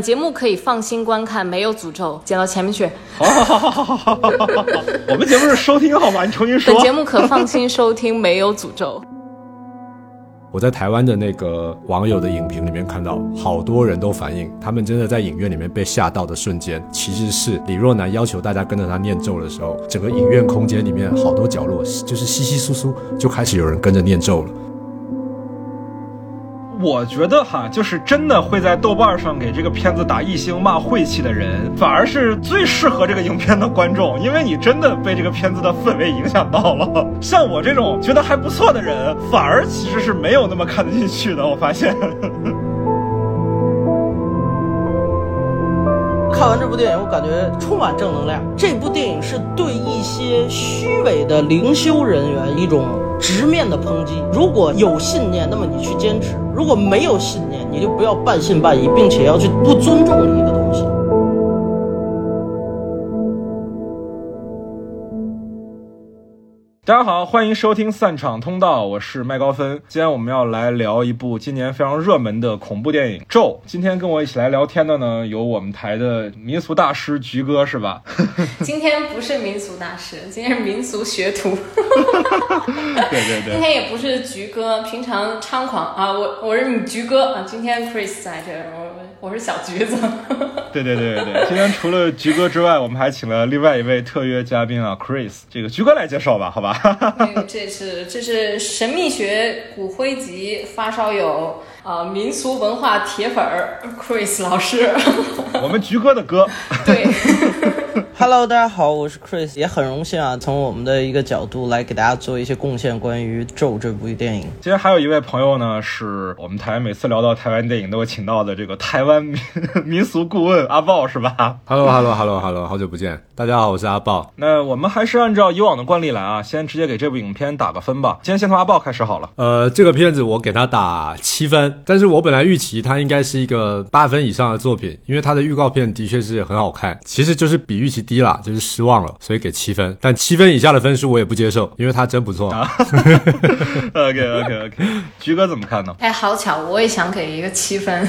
节目可以放心观看，没有诅咒，剪到前面去。好，好，好，好，好，好，好，我们节目是收听好吗？你重新说。本节目可放心收听，没有诅咒。我在台湾的那个网友的影评里面看到，好多人都反映，他们真的在影院里面被吓到的瞬间，其实是李若男要求大家跟着他念咒的时候，整个影院空间里面好多角落就是稀稀疏疏就开始有人跟着念咒了。我觉得哈，就是真的会在豆瓣上给这个片子打一星骂晦气的人，反而是最适合这个影片的观众，因为你真的被这个片子的氛围影响到了。像我这种觉得还不错的人，反而其实是没有那么看得进去的。我发现，看完这部电影，我感觉充满正能量。这部电影是对一些虚伪的灵修人员一种。直面的抨击。如果有信念，那么你去坚持；如果没有信念，你就不要半信半疑，并且要去不尊重一个大家好，欢迎收听散场通道，我是麦高芬。今天我们要来聊一部今年非常热门的恐怖电影《咒》。今天跟我一起来聊天的呢，有我们台的民俗大师菊哥，是吧？今天不是民俗大师，今天是民俗学徒。对对对。今天也不是菊哥，平常猖狂啊，我我是你菊哥啊。今天 Chris 在这，我我是小橘子。对对对对对。今天除了菊哥之外，我们还请了另外一位特约嘉宾啊，Chris。这个菊哥来介绍吧，好吧？这是这是神秘学骨灰级发烧友啊，民俗文化铁粉儿 Chris 老师，我们菊哥的哥，对。Hello，大家好，我是 Chris，也很荣幸啊，从我们的一个角度来给大家做一些贡献，关于《咒》这部电影。今天还有一位朋友呢，是我们台每次聊到台湾电影都会请到的这个台湾民民俗顾问阿豹，是吧？Hello，Hello，Hello，Hello，好久不见，大家好，我是阿豹。那我们还是按照以往的惯例来啊，先直接给这部影片打个分吧。今天先从阿豹开始好了。呃，这个片子我给他打七分，但是我本来预期它应该是一个八分以上的作品，因为它的预告片的确是很好看，其实就是比预期。低了，就是失望了，所以给七分。但七分以下的分数我也不接受，因为他真不错。OK OK OK，菊哥怎么看呢？哎，好巧，我也想给一个七分。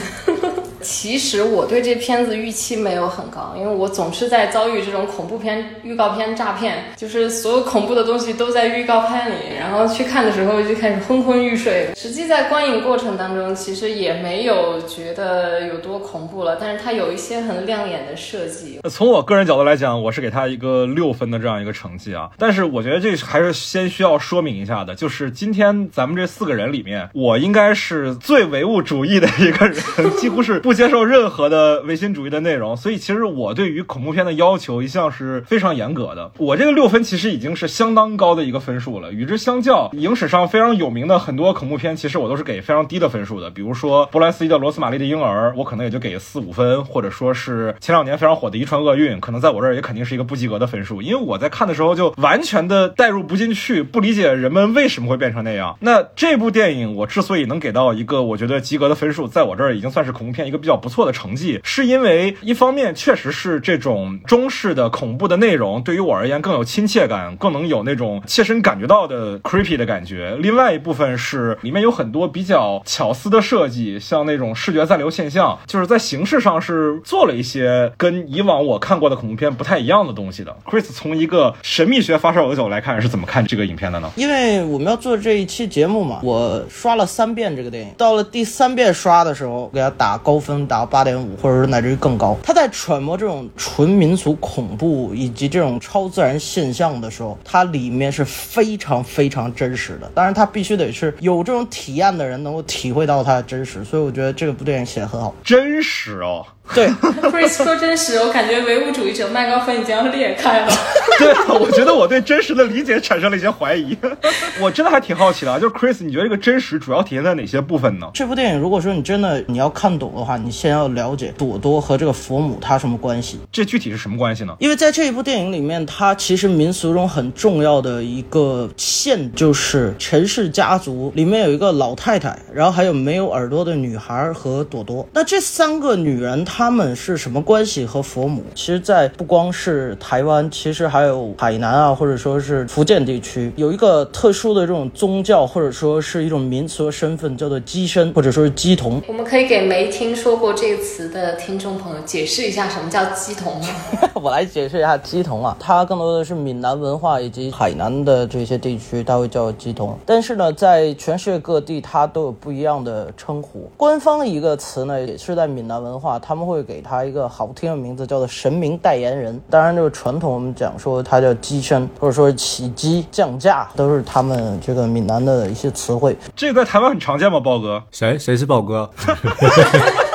其实我对这片子预期没有很高，因为我总是在遭遇这种恐怖片预告片诈骗，就是所有恐怖的东西都在预告片里，然后去看的时候就开始昏昏欲睡。实际在观影过程当中，其实也没有觉得有多恐怖了，但是它有一些很亮眼的设计。从我个人角度来讲，我是给他一个六分的这样一个成绩啊。但是我觉得这还是先需要说明一下的，就是今天咱们这四个人里面，我应该是最唯物主义的一个人，几乎是不。不接受任何的唯心主义的内容，所以其实我对于恐怖片的要求一向是非常严格的。我这个六分其实已经是相当高的一个分数了。与之相较，影史上非常有名的很多恐怖片，其实我都是给非常低的分数的。比如说波兰斯基的《罗斯玛丽的婴儿》，我可能也就给四五分，或者说是前两年非常火的《遗传厄运》，可能在我这儿也肯定是一个不及格的分数。因为我在看的时候就完全的代入不进去，不理解人们为什么会变成那样。那这部电影我之所以能给到一个我觉得及格的分数，在我这儿已经算是恐怖片一个比较不错的成绩，是因为一方面确实是这种中式的恐怖的内容对于我而言更有亲切感，更能有那种切身感觉到的 creepy 的感觉。另外一部分是里面有很多比较巧思的设计，像那种视觉暂留现象，就是在形式上是做了一些跟以往我看过的恐怖片不太一样的东西的。Chris 从一个神秘学发烧友的角度来看，是怎么看这个影片的呢？因为我们要做这一期节目嘛，我刷了三遍这个电影，到了第三遍刷的时候，给他打高分，能打。八点五，或者说乃至于更高。他在揣摩这种纯民俗恐怖以及这种超自然现象的时候，它里面是非常非常真实的。当然，他必须得是有这种体验的人能够体会到它的真实。所以，我觉得这个部电影写得很好，真实哦。对，Chris 说真实，我感觉唯物主义者麦高芬已经要裂开了。对，我觉得我对真实的理解产生了一些怀疑。我真的还挺好奇的，就是 Chris，你觉得这个真实主要体现在哪些部分呢？这部电影如果说你真的你要看懂的话，你先要了解朵朵和这个佛母她什么关系。这具体是什么关系呢？因为在这一部电影里面，它其实民俗中很重要的一个线就是陈氏家族里面有一个老太太，然后还有没有耳朵的女孩和朵朵。那这三个女人她。他们是什么关系和佛母？其实，在不光是台湾，其实还有海南啊，或者说是福建地区，有一个特殊的这种宗教，或者说是一种民俗的身份，叫做鸡身，或者说是鸡童。我们可以给没听说过这个词的听众朋友解释一下什么叫鸡童吗？我来解释一下鸡童啊，它更多的是闽南文化以及海南的这些地区，它会叫鸡童。但是呢，在全世界各地，它都有不一样的称呼。官方一个词呢，也是在闽南文化，他们会给他一个好听的名字，叫做神明代言人。当然，这个传统我们讲说它叫鸡身，或者说起鸡降价，都是他们这个闽南的一些词汇。这个在台湾很常见吗？豹哥，谁谁是豹哥？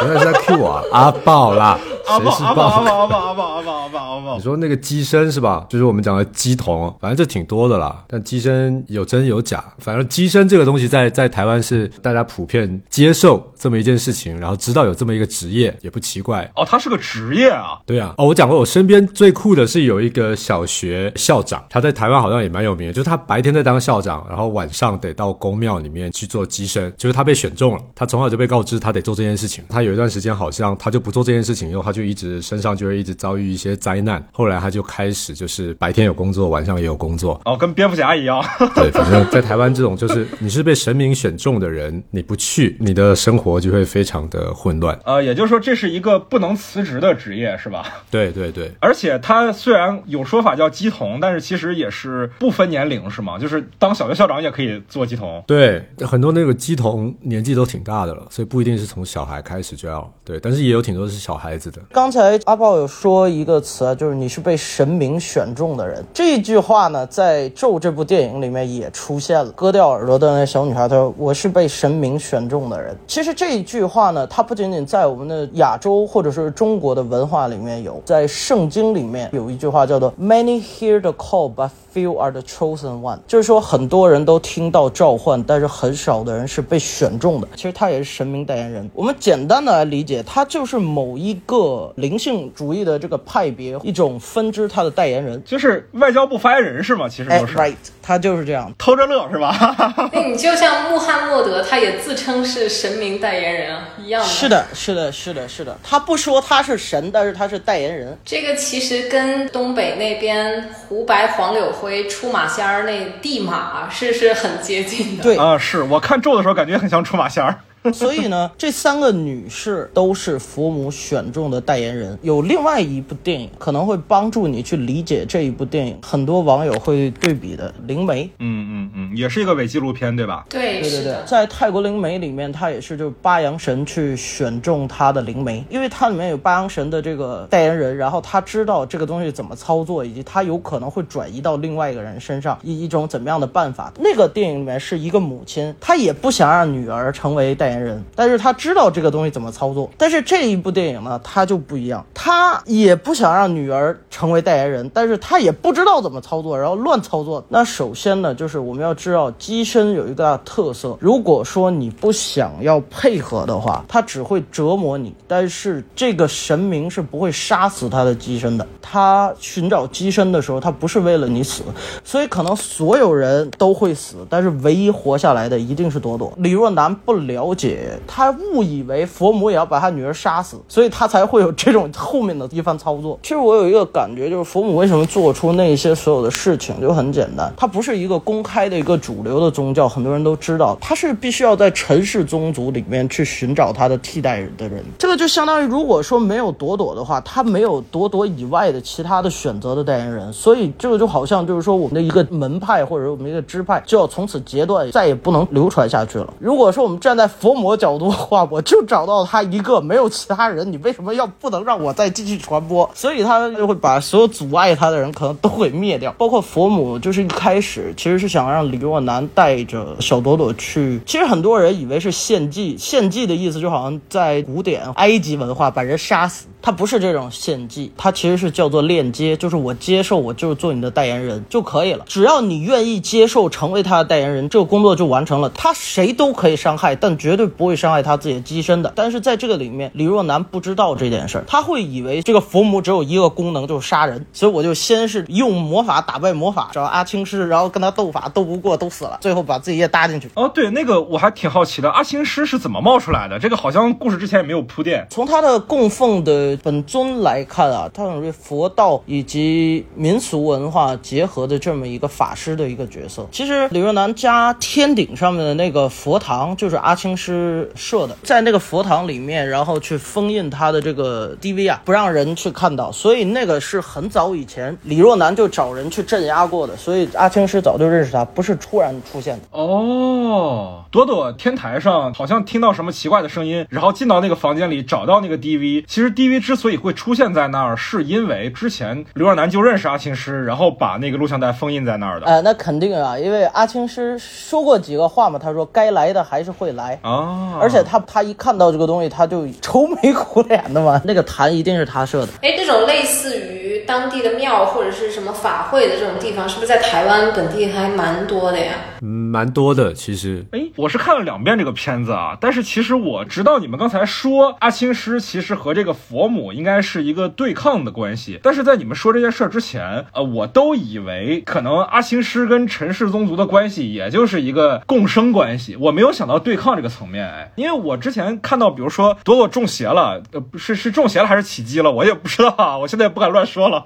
原来是在 Q 我啊，阿豹啦，阿宝阿宝阿宝阿宝阿宝阿宝阿宝阿宝你，说那个鸡身是吧？就是我们讲的鸡童，反正这挺多的啦。但鸡身有真有假，反正鸡身这个东西在在台湾是大家普遍接受这么一件事情，然后知道有这么一个职业，也不奇怪。哦，他是个职业啊。对啊，哦，我讲过，我身边最酷的是有一个小学校长，他在台湾好像也蛮有名的，就是他白天在当校长，然后晚上得到公庙里面去做鸡身，就是他被选中了，他从小就被告知他得做这件事情。他有一段时间好像他就不做这件事情以后，他就一直身上就会一直遭遇一些灾难，后来他就开始就是白天有工作，晚上也有工作，哦，跟蝙蝠侠一样。对，反正在台湾这种就是 你是被神明选中的人，你不去，你的生活就会非常的混乱。呃，也就是说，这是一个不能辞职的职业，是吧？对对对，而且他虽然有说法叫鸡童，但是其实也是不分年龄，是吗？就是当小学校长也可以做鸡童。对，很多那个鸡童年纪都挺大的了，所以不一定是从小孩开始就要对，但是也有挺多是小孩子的。刚才阿豹有说一个词啊，就是你是被神明选中的人。这句话呢，在《咒》这部电影里面也出现了。割掉耳朵的那小女孩，她说：“我是被神明选中的人。”其实这一句话呢，它不仅仅在我们的亚洲或者是中国的文化里面有，在圣经里面有一句话叫做 “Many hear the call, but few are the chosen one”，就是说很多人都听到召唤，但是很少的人是被选中的。其实他也是神明代言人。我们简单的来理解，他就是某一个灵性主义的这个派别一种分支，他的代言人。就是外交部发言人是吗？其实哎就是、，right，他就是这样。偷着乐是吧？那 你就像穆罕默德，他也自称是神明代言人啊，一样的。是。的，是的，是的，是的。他不说他是神，但是他是代言人。这个其实跟东北那边胡白黄柳灰出马仙儿那地马是是很接近的。对，啊，是我看咒的时候感觉很像出马仙儿。所以呢，这三个女士都是佛母选中的代言人。有另外一部电影可能会帮助你去理解这一部电影，很多网友会对比的《灵媒》。嗯嗯嗯，也是一个伪纪录片对吧？对对对对，。在泰国灵媒里面，他也是就是八阳神去选中他的灵媒，因为它里面有八阳神的这个代言人，然后他知道这个东西怎么操作，以及他有可能会转移到另外一个人身上，以一种怎么样的办法。那个电影里面是一个母亲，她也不想让女儿成为代言人，但是她知道这个东西怎么操作。但是这一部电影呢，它就不一样，她也不想让女儿成为代言人，但是她也不知道怎么操作，然后乱操作。那首先呢，就是我们要知道机身有一个大特色，如果说你不想要配合的话，它只会折磨你。但是这个神明是不会杀死他的机身的，他寻找机身的时候，他不是为了你死，所以可能所有人都会死，但是唯一活下来的一定是朵朵。李若男不了解，他误以为佛母也要把他女儿杀死，所以他才会有这种后面的一番操作。其实我有一个感觉，就是佛母为什么做出那些所有的事情，就很简单，它不是一个公开的一个主流的宗教，很多人都知道，他是必须要在陈氏宗族里面去寻找他的替代的人。这个就相当于，如果说没有朵朵的话，他没有朵朵以外的其他的选择的代言人，所以这个就好像就是说我们的一个门派或者我们一个支派就要从此截断，再也不能流传下去了。如果说我们站在佛魔角度的话，我就找到他一个，没有其他人，你为什么要不能让我再继续传播？所以他就会把所有阻碍他的人可能都给灭掉，包括佛母，就是一开始其实是想让李若男带着小朵朵去，其实很多人以为是献祭，献祭的意思就好像在古典埃及文化把人杀死。它不是这种献祭，它其实是叫做链接，就是我接受，我就是做你的代言人就可以了。只要你愿意接受成为他的代言人，这个工作就完成了。他谁都可以伤害，但绝对不会伤害他自己的机身的。但是在这个里面，李若男不知道这件事儿，他会以为这个佛母只有一个功能，就是杀人。所以我就先是用魔法打败魔法，找阿青师，然后跟他斗法，斗不过都死了，最后把自己也搭进去。哦，对，那个我还挺好奇的，阿青师是怎么冒出来的？这个好像故事之前也没有铺垫。从他的供奉的本尊来看啊，他属于佛道以及民俗文化结合的这么一个法师的一个角色。其实李若男家天顶上面的那个佛堂就是阿青师设的，在那个佛堂里面，然后去封印他的这个 DV 啊，不让人去看到，所以那个是很早以前李若男就找人去镇压过的，所以阿青师早就认识他，不是突然出现的。哦，朵朵天台上好像听到什么奇怪的声音，然后进到那个房间里找到那个 DV。其实 DV 之所以会出现在那儿，是因为之前刘若男就认识阿青师，然后把那个录像带封印在那儿的。呃，那肯定啊，因为阿青师说过几个话嘛，他说该来的还是会来。啊，而且他他一看到这个东西，他就愁眉苦脸的嘛。那个坛一定是他设的。哎，这种类似于当地的庙或者是什么法会的这种地方，是不是在台湾本地还蛮多的呀？嗯，蛮多的其实。哎，我是看了两遍这个片子啊，但是其实我知道你们刚才说阿青师其实和这个佛母应该是一个对抗的关系，但是在你们说这件事儿之前，呃，我都以为可能阿青师跟陈氏宗族的关系也就是一个共生关系，我没有想到对抗这个层面，哎，因为我之前看到，比如说朵朵中邪了，呃，不是是中邪了还是起鸡了，我也不知道啊，我现在也不敢乱说了，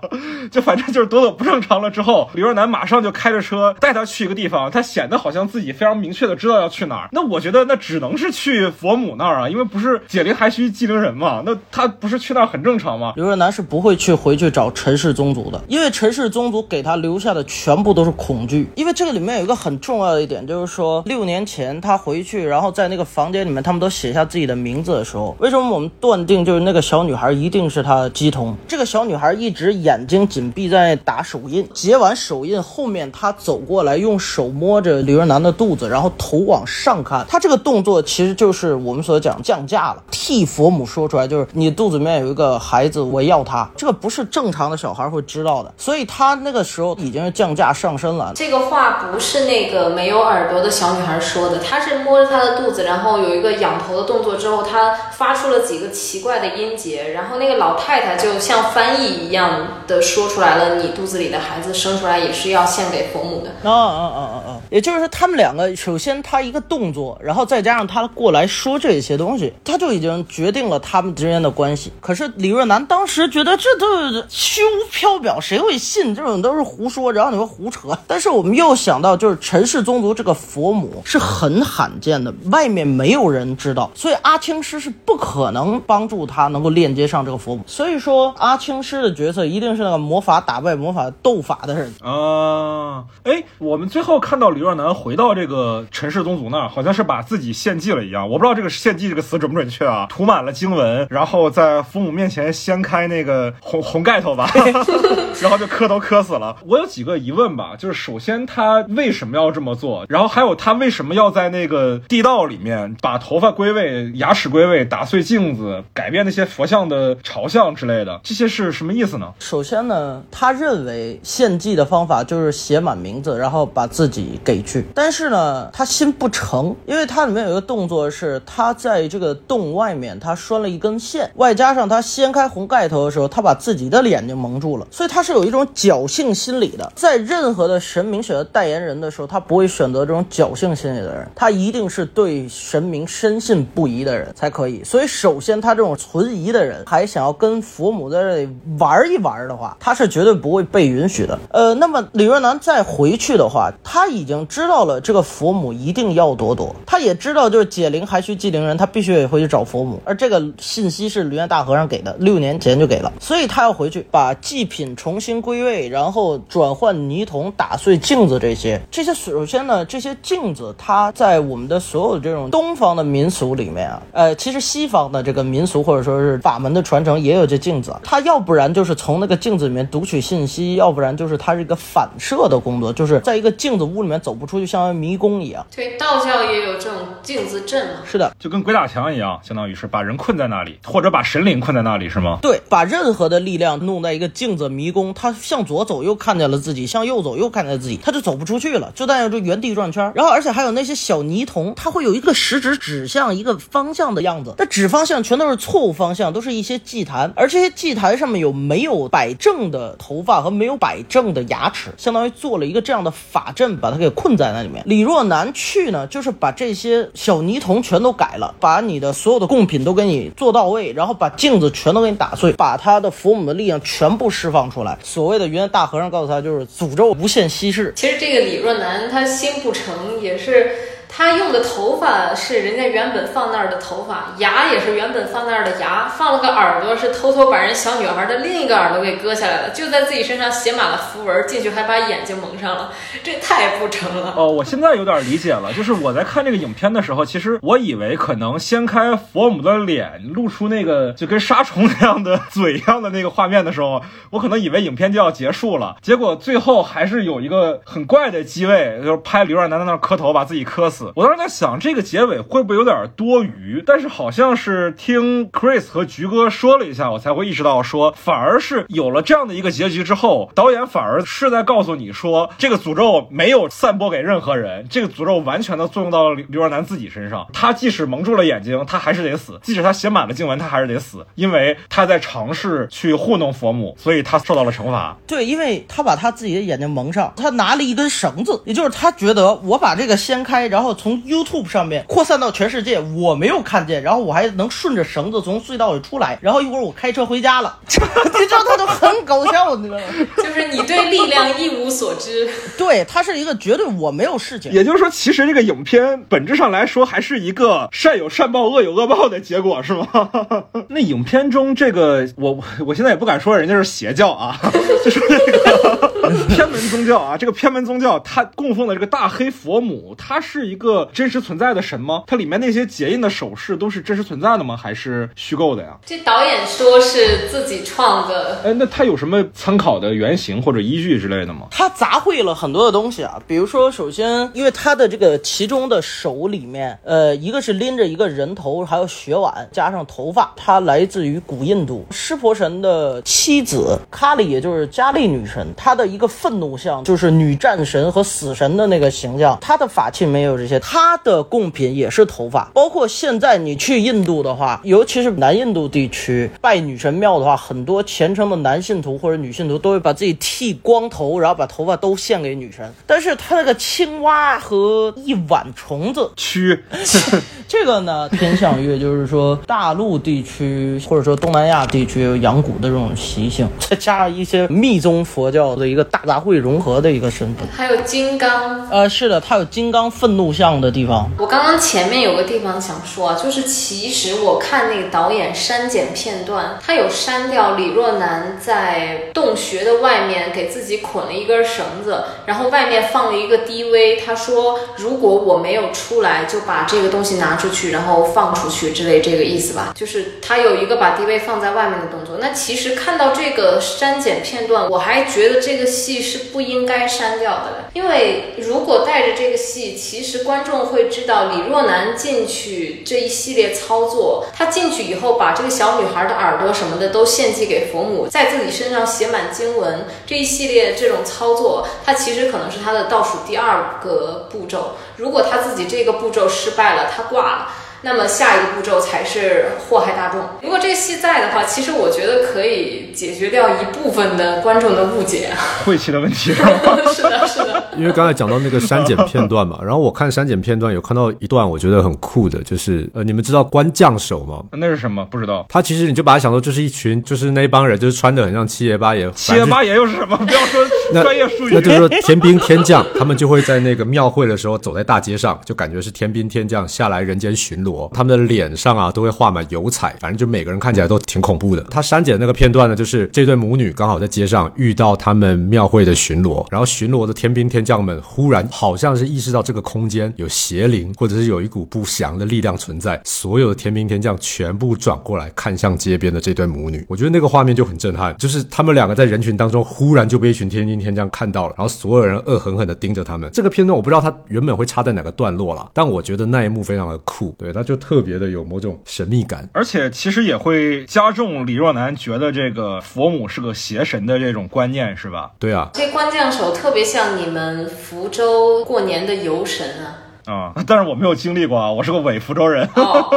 就反正就是朵朵不正常了之后，李若男马上就开着车 带他去一个地方，他显得好像自己非常明确的知道要去哪儿，那我觉得那只能是去佛母那儿啊，因为不是解铃还须系铃人嘛，那他不是去那儿很正常吗？刘若男是不会去回去找陈氏宗族的，因为陈氏宗族给他留下的全部都是恐惧。因为这个里面有一个很重要的一点，就是说六年前他回去，然后在那个房间里面，他们都写下自己的名字的时候，为什么我们断定就是那个小女孩一定是他姬童？这个小女孩一直眼睛紧闭在打手印，结完手印后面，她走过来，用手摸着刘若男的肚子，然后头往上看，他这个动作其实就是我们所讲降价了，替佛母说出来，就是你肚子里面有一个孩子，我要他，这个不是正常的小孩会知道的，所以他那个时候已经是降价上身了。这个话不是那个没有耳朵的小女孩说的，她是摸着她的肚子，然后有一个仰头的动作之后，她发出了几个奇怪的音节，然后那个老太太就像翻译一样的说出来了，你肚子里的孩子生出来也是要献给佛母的。啊啊啊啊啊！也就是说，他们两个首先他一个动作，然后再加上他过来说这些东西，他就已经决定了他们之间的关系。可是李若男当时觉得这都虚无缥缈，谁会信这种都是胡说，然后你说胡扯。但是我们又想到，就是陈氏宗族这个佛母是很罕见的，外面没有人知道，所以阿青师是不可能帮助他能够链接上这个佛母。所以说，阿青师的角色一定是那个魔法打败魔法斗法的人。啊，哎，我们最后看到李若男回到这个陈氏宗族那儿，好像是把自己献祭了一样。我不知道这个“献祭”这个词准不准确啊？涂满了经文，然后在父母面前掀开那个红 红盖头吧，然后就磕头磕死了。我有几个疑问吧，就是首先他为什么要这么做？然后还有他为什么要在那个地道里面把头发归位、牙齿归位、打碎镜子、改变那些佛像的朝向之类的？这些是什么意思呢？首先呢，他认为献祭的方法就是写满名字，然后把自己己给去。但是呢，他心不诚，因为它里面有一个动作是他在这个洞外面，他拴了一根线，外加上他掀开红盖头的时候，他把自己的眼睛蒙住了，所以他是有一种侥幸心理的。在任何的神明选择代言人的时候，他不会选择这种侥幸心理的人，他一定是对神明深信不疑的人才可以。所以，首先他这种存疑的人，还想要跟佛母在这里玩一玩的话，他是绝对不会被允许的。呃，那么李若男再回去的话，他已经知道了这个佛母一定要朵朵，他也知道就是解铃还须系铃人，他必须得回去找佛母。而这个信息是灵源大和尚给的，六年前就给了，所以他要回去把祭品重新归位，然后转换泥桶、打碎镜子这些。这些首先呢，这些镜子它在我们的所有这种东方的民俗里面啊，呃，其实西方的这个民俗或者说是法门的传承也有这镜子，它要不然就是从那个镜子里面读取信息，要不然就是它是一个反射的工作，就是在一个镜子屋里面走不出去，像迷宫一样。对，道教也有这种镜子阵嘛。是的，就跟鬼打墙一样，相当于是把人困在那里，或者把神灵困在那里，是吗？对，把任何的力量弄在一个镜子迷宫，他向左走又看见了自己，向右走又看见了自己，他就走不出去了，就在这原地转圈。然后，而且还有那些小泥童，他会有一个食指指向一个方向的样子，那指方向全都是错误方向，都是一些祭坛，而这些祭坛上面有没有摆正的头发和没有摆正的牙齿，相当于做了一个这样的法阵，把他给困在那里面。李若男去呢，就是把这些小泥童全都改了，把你的所有的贡品都给你做到位，然后把镜子全都给你打碎，把他的佛母的力量全部释放出来。所谓的云南大和尚告诉他，就是诅咒无限稀释。其实这个李若男他心不诚，也是他用的头发是人家原本放那儿的头发，牙也是原本放那儿的牙，放了个耳朵是偷偷把人小女孩的另一个耳朵给割下来了，就在自己身上写满了符文，进去还把眼睛蒙上了，这太不成了。哦，我现在有点理解了，就是我在看这个影片的时候，其实我以为可能掀开佛母的脸，露出那个就跟杀虫那样的嘴一样的那个画面的时候，我可能以为影片就要结束了，结果最后还是有一个很怪的机位，就是拍刘若男在那儿磕头，把自己磕死。我当时在想，这个结尾会不会有点多余？但是好像是听 Chris 和菊哥说了一下，我才会意识到说，反而是有了这样的一个结局之后，导演反而是在告诉你说，这个诅咒没有散播给任何人，这个诅咒完全的作用到了刘刘若男自己身上。他即使蒙住了眼睛，他还是得死；即使他写满了经文，他还是得死，因为他在尝试去糊弄佛母，所以他受到了惩罚。对，因为他把他自己的眼睛蒙上，他拿了一根绳子，也就是他觉得我把这个掀开，然后从 YouTube 上面扩散到全世界，我没有看见，然后我还能顺着绳子从隧道里出来，然后一会儿我开车回家了，你知道他都很搞笑，你知道吗？就是你对力量一无所知，对，他是一个绝对我没有事情。也就是说，其实这个影片本质上来说还是一个善有善报、恶有恶报的结果，是吗？那影片中这个，我我现在也不敢说人家是邪教啊，就是那个偏门宗教啊。这个偏门宗教，它供奉的这个大黑佛母，它是一个真实存在的神吗？它里面那些结印的手势都是真实存在的吗？还是虚构的呀？这导演说是自己创的，哎，那他有什么参考的原型或者依据之类的吗？他杂烩了很多的东西啊，比如说，首先，因为他的这个其中的手里面，呃，一个是拎着一个人头，还有血碗，加上头发，它来自于古印度湿婆神的妻子卡里，也就是加利女神，她的一个愤怒像就是女战神和死神的那个形象，她的法器没有这些，她的贡品也是头发，包括现在你去印度的话，尤其是南印度地区拜女神庙的话，很多虔诚的男信徒或者女信徒都会把自己剃光头，然后把头发都献给女神。但是他那个青蛙和一碗虫子，蛆，这个呢偏向于就是说大陆地区或者说东南亚地区有养蛊的这种习性，再加上一些密宗佛教的一个大杂烩融合的一个身份。还有金刚。呃，是的，他有金刚愤怒像的地方。我刚刚前面有个地方想说啊，就是其实我看那个导演删减片段，他有删掉李若男在洞穴的外面给自己捆了一根绳子，然后外面放了一个 DV，他说如果我没有出来，就把这个东西拿出去，然后放出去之类这个意思吧，就是他有一个把 DV 放在外面的动作。那其实看到这个删减片段，我还觉得这个戏是不应该删掉的，因为如果带着这个戏，其实观众会知道李若男进去这一系列操作，他进去以后把这个小女孩的耳朵什么的都献祭给佛母，在自己身上写满经文，这一系列这种操作，它其实可能是他的倒数第二个步骤。如果他自己这个步骤失败了，他挂了。那么下一个步骤才是祸害大众。如果这个戏在的话，其实我觉得可以解决掉一部分的观众的误解。晦气的问题 是的，是的。因为刚才讲到那个删减片段嘛，然后我看删减片段有看到一段我觉得很酷的，就是呃，你们知道关将手吗？那是什么？不知道。他其实你就把它想成，就是一群就是那帮人，就是穿的很像七爷八爷。七爷八爷又是什么？不要说 专业术语。那就是说天兵天将，他们就会在那个庙会的时候走在大街上，就感觉是天兵天将下来人间巡逻。他们的脸上啊都会画满油彩，反正就每个人看起来都挺恐怖的。他删减的那个片段呢，就是这对母女刚好在街上遇到他们庙会的巡逻，然后巡逻的天兵天将们忽然好像是意识到这个空间有邪灵，或者是有一股不祥的力量存在，所有的天兵天将全部转过来看向街边的这对母女。我觉得那个画面就很震撼，就是他们两个在人群当中忽然就被一群天兵天将看到了，然后所有人恶狠狠地盯着他们。这个片段我不知道它原本会插在哪个段落了，但我觉得那一幕非常的酷，对，它就特别的有某种神秘感。而且其实也会加重李若男觉得这个佛母是个邪神的这种观念，是吧？对啊，这关将手特别像你们福州过年的游神啊。啊、但是我没有经历过啊，我是个伪福州人。哦，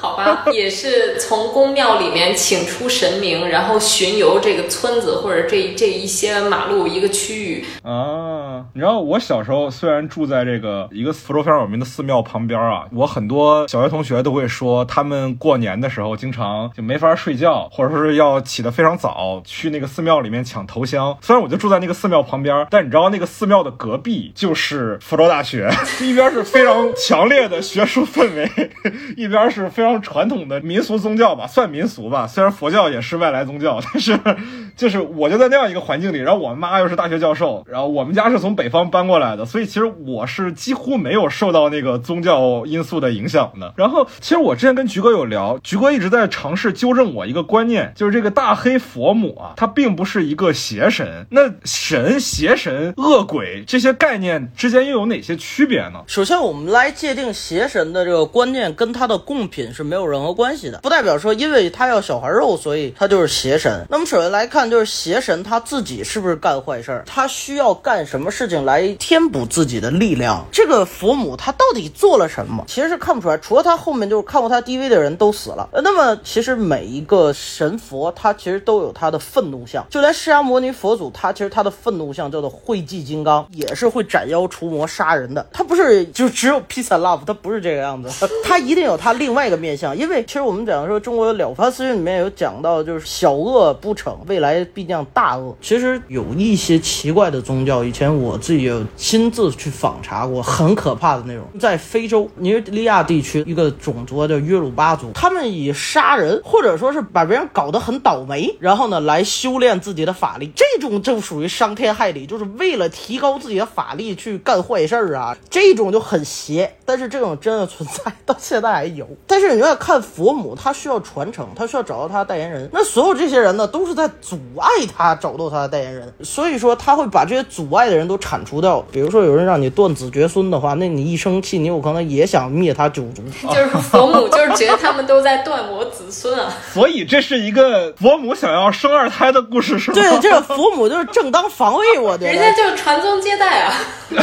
好吧，也是从宫庙里面请出神明，然后巡游这个村子或者这这一些马路一个区域。啊，你知道我小时候虽然住在这个一个福州非常有名的寺庙旁边啊，我很多小学同学都会说，他们过年的时候经常就没法睡觉，或者说是要起得非常早去那个寺庙里面抢头香。虽然我就住在那个寺庙旁边，但你知道那个寺庙的隔壁就是福州大学，一边是非常强烈的学术氛围，一边是非常传统的民俗宗教吧，算民俗吧。虽然佛教也是外来宗教，但是 就是我就在那样一个环境里，然后我妈又是大学教授，然后我们家是从北方搬过来的，所以其实我是几乎没有受到那个宗教因素的影响的。然后其实我之前跟菊哥有聊，菊哥一直在尝试纠正我一个观念，就是这个大黑佛母啊，它并不是一个邪神。那神、邪神、恶鬼这些概念之间又有哪些区别呢？首先，那我们来界定邪神的这个观念，跟他的贡品是没有任何关系的，不代表说因为他要小孩肉，所以他就是邪神。那么首先来看，就是邪神他自己是不是干坏事儿，他需要干什么事情来填补自己的力量？这个佛母他到底做了什么？其实是看不出来，除了他后面就是看过他 DV 的人都死了。那么其实每一个神佛他其实都有他的愤怒相，就连释迦牟尼佛祖他其实他的愤怒相叫做慧济金刚，也是会斩妖除魔杀人的。他不是就只有 peace and love，它不是这个样子，它一定有它另外一个面相。因为其实我们讲说中国《了凡四训》里面有讲到，就是小恶不成，未来必将大恶。其实有一些奇怪的宗教，以前我自己有亲自去访查过，很可怕的那种。在非洲尼日利亚地区，一个种族叫约鲁巴族，他们以杀人或者说是把别人搞得很倒霉，然后呢来修炼自己的法力，这种就属于伤天害理，就是为了提高自己的法力去干坏事儿啊，这种就很邪。但是这种真的存在，到现在还有。但是你要看佛母，他需要传承，他需要找到他的代言人。那所有这些人呢，都是在阻碍他找到他的代言人，所以说他会把这些阻碍的人都铲除掉。比如说有人让你断子绝孙的话，那你一生气，你有可能也想灭他九族。就是佛母，就是觉得他们都在断我子孙啊。所以这是一个佛母想要生二胎的故事，是吗？对，这个佛母就是正当防卫，我觉人家。就是传宗接代啊。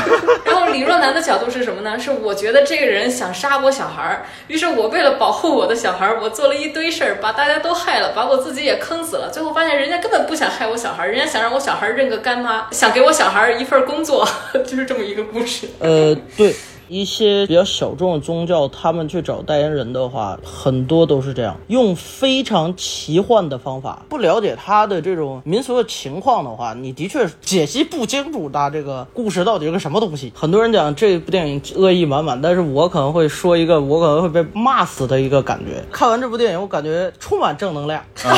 然后李若男的角度是什么呢？是我觉得得这个人想杀我小孩儿，于是我为了保护我的小孩儿，我做了一堆事儿，把大家都害了，把我自己也坑死了。最后发现人家根本不想害我小孩儿，人家想让我小孩儿认个干妈，想给我小孩儿一份工作，就是这么一个故事。呃，对。一些比较小众的宗教，他们去找代言人的话，很多都是这样，用非常奇幻的方法。不了解他的这种民俗的情况的话，你的确解析不清楚他这个故事到底是个什么东西。很多人讲这部电影恶意满满，但是我可能会说一个我可能会被骂死的一个感觉。看完这部电影，我感觉充满正能量。啊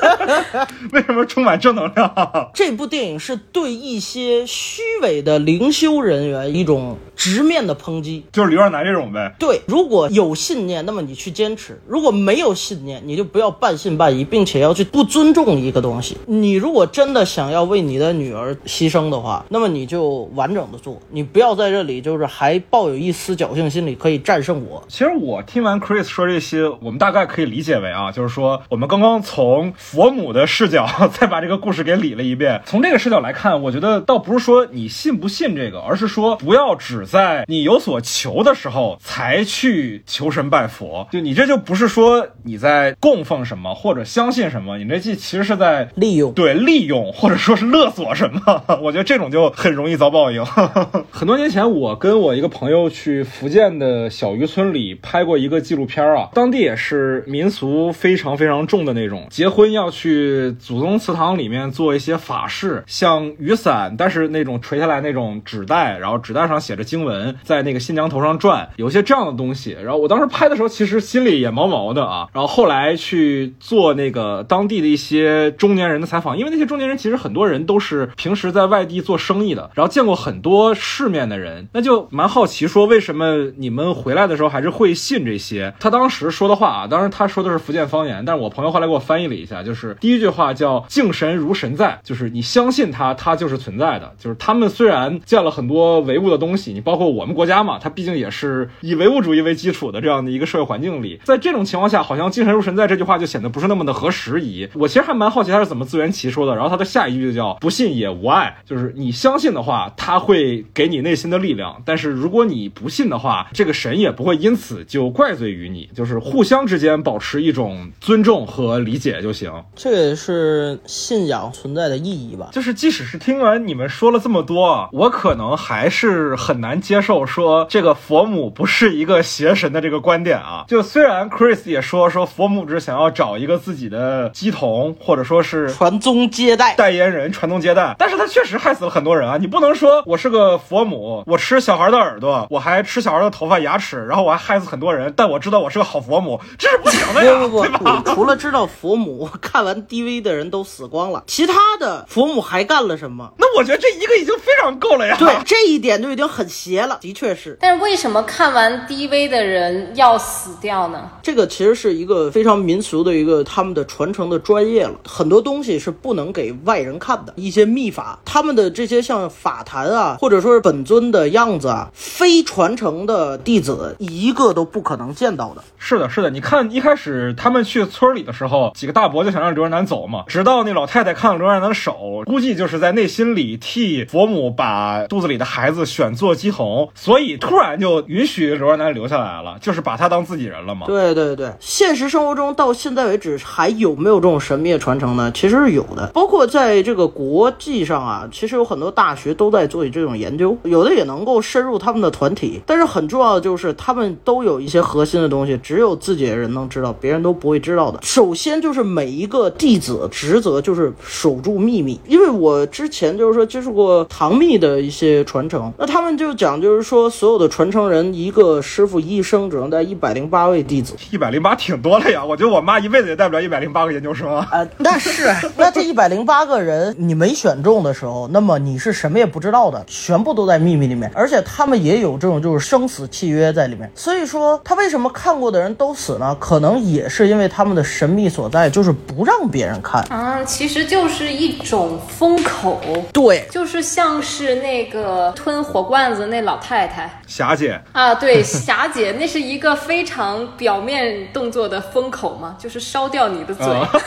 为什么充满正能量？这部电影是对一些虚伪的灵修人员一种直面的抨击。就是刘若男这种呗。对，如果有信念，那么你去坚持；如果没有信念，你就不要半信半疑，并且要去不尊重一个东西。你如果真的想要为你的女儿牺牲的话，那么你就完整的做，你不要在这里就是还抱有一丝侥幸心理可以战胜我。其实我听完 Chris 说这些，我们大概可以理解为啊，就是说我们刚刚从佛母的视角 再把这个故事给理了一遍。从这个视角来看，我觉得倒不是说你信不信这个，而是说不要只在你有所求的时候才去求神拜佛。就你这就不是说你在供奉什么或者相信什么，你这其其实是在利用对利用或者说是勒索什么，我觉得这种就很容易遭报应。很多年前，我跟我一个朋友去福建的小渔村里拍过一个纪录片啊，当地也是民俗非常非常重的那种，结婚要去祖宗祠堂里面做一些法事，像雨伞，但是那种垂下来那种纸袋，然后纸袋上写着经文，在那个新娘头上转，有些这样的东西。然后我当时拍的时候，其实心里也毛毛的啊。然后后来去做那个当地的一些中年人的采访，因为那些中年人其实很多人都是平时在外地做生意的，然后见过很多世面的人，那就蛮好奇说为什么你们回来的时候还是会信这些。他当时说的话啊，当时他说的是福建方言，但是我朋友后来给我翻译了一下，就是第一句话叫“敬神如神在”，就是你相信他，他就是存在的。就是他们虽然建了很多唯物的东西，你包括我们国家嘛，它毕竟也是以唯物主义为基础的这样的一个社会环境里，在这种情况下，好像“敬神如神在”这句话就显得不是那么的合时宜。我其实还蛮好奇他是怎么自圆其说的。然后他的下一句就叫“不信也无碍”，就是你相信的话，他会给你内心的力量；但是如果你不信的话，这个神也不会因此就怪罪于你。就是互相之间保持一种尊重和理解就行。这也是信仰存在的意义吧。就是即使是听完你们说了这么多啊，我可能还是很难接受说这个佛母不是一个邪神的这个观点啊。就虽然 Chris 也说说佛母只想要找一个自己的鸡童，或者说是传宗接代，代言人传宗接代，但是他确实害死了很多人啊！你不能说我是个佛母，我吃小孩的耳朵，我还吃小孩的头发、牙齿，然后我还害死很多人，但我知道我是个好佛母，这是不行的呀，不不对吧？不，除了知道佛母，看完 DV 的人都死光了，其他的佛母还干了什么？那我觉得这一个已经非常够了呀。对，这一点就已经很邪了，的确是。但是为什么看完 DV 的人要死掉呢？这个其实是一个非常民俗的一个他们的传承的专业了，很多东西是不能给外人看的，一些秘法，他们的这些像法坛啊，或者说是本尊的样子啊，非传承的弟子一个都不可能见到的。是的，是的。你看一开始他们去村里的时候，几个大伯就想想让刘二男走嘛，直到那老太太看了刘二男的手，估计就是在内心里替佛母把肚子里的孩子选做鸡童，所以突然就允许刘二男留下来了，就是把他当自己人了嘛。对对对，现实生活中到现在为止还有没有这种神秘的传承呢？其实是有的，包括在这个国际上啊，其实有很多大学都在做这种研究，有的也能够深入他们的团体。但是很重要的就是，他们都有一些核心的东西，只有自己的人能知道，别人都不会知道的。首先就是每一个弟子职责就是守住秘密，因为我之前就是说接触过唐密的一些传承，那他们就讲就是说，所有的传承人一个师傅一生只能带一百零八位弟子。一百零八挺多了呀，我觉得我妈一辈子也带不了一百零八个研究生啊。呃，那是，那这一百零八个人你没选中的时候，那么你是什么也不知道的，全部都在秘密里面，而且他们也有这种就是生死契约在里面。所以说，他为什么看过的人都死呢？可能也是因为他们的神秘所在，就是不让别人看。啊，其实就是一种封口，对，就是像是那个吞火罐子那老太太霞姐，啊，对，霞姐，那是一个非常表面动作的封口嘛，就是烧掉你的嘴。啊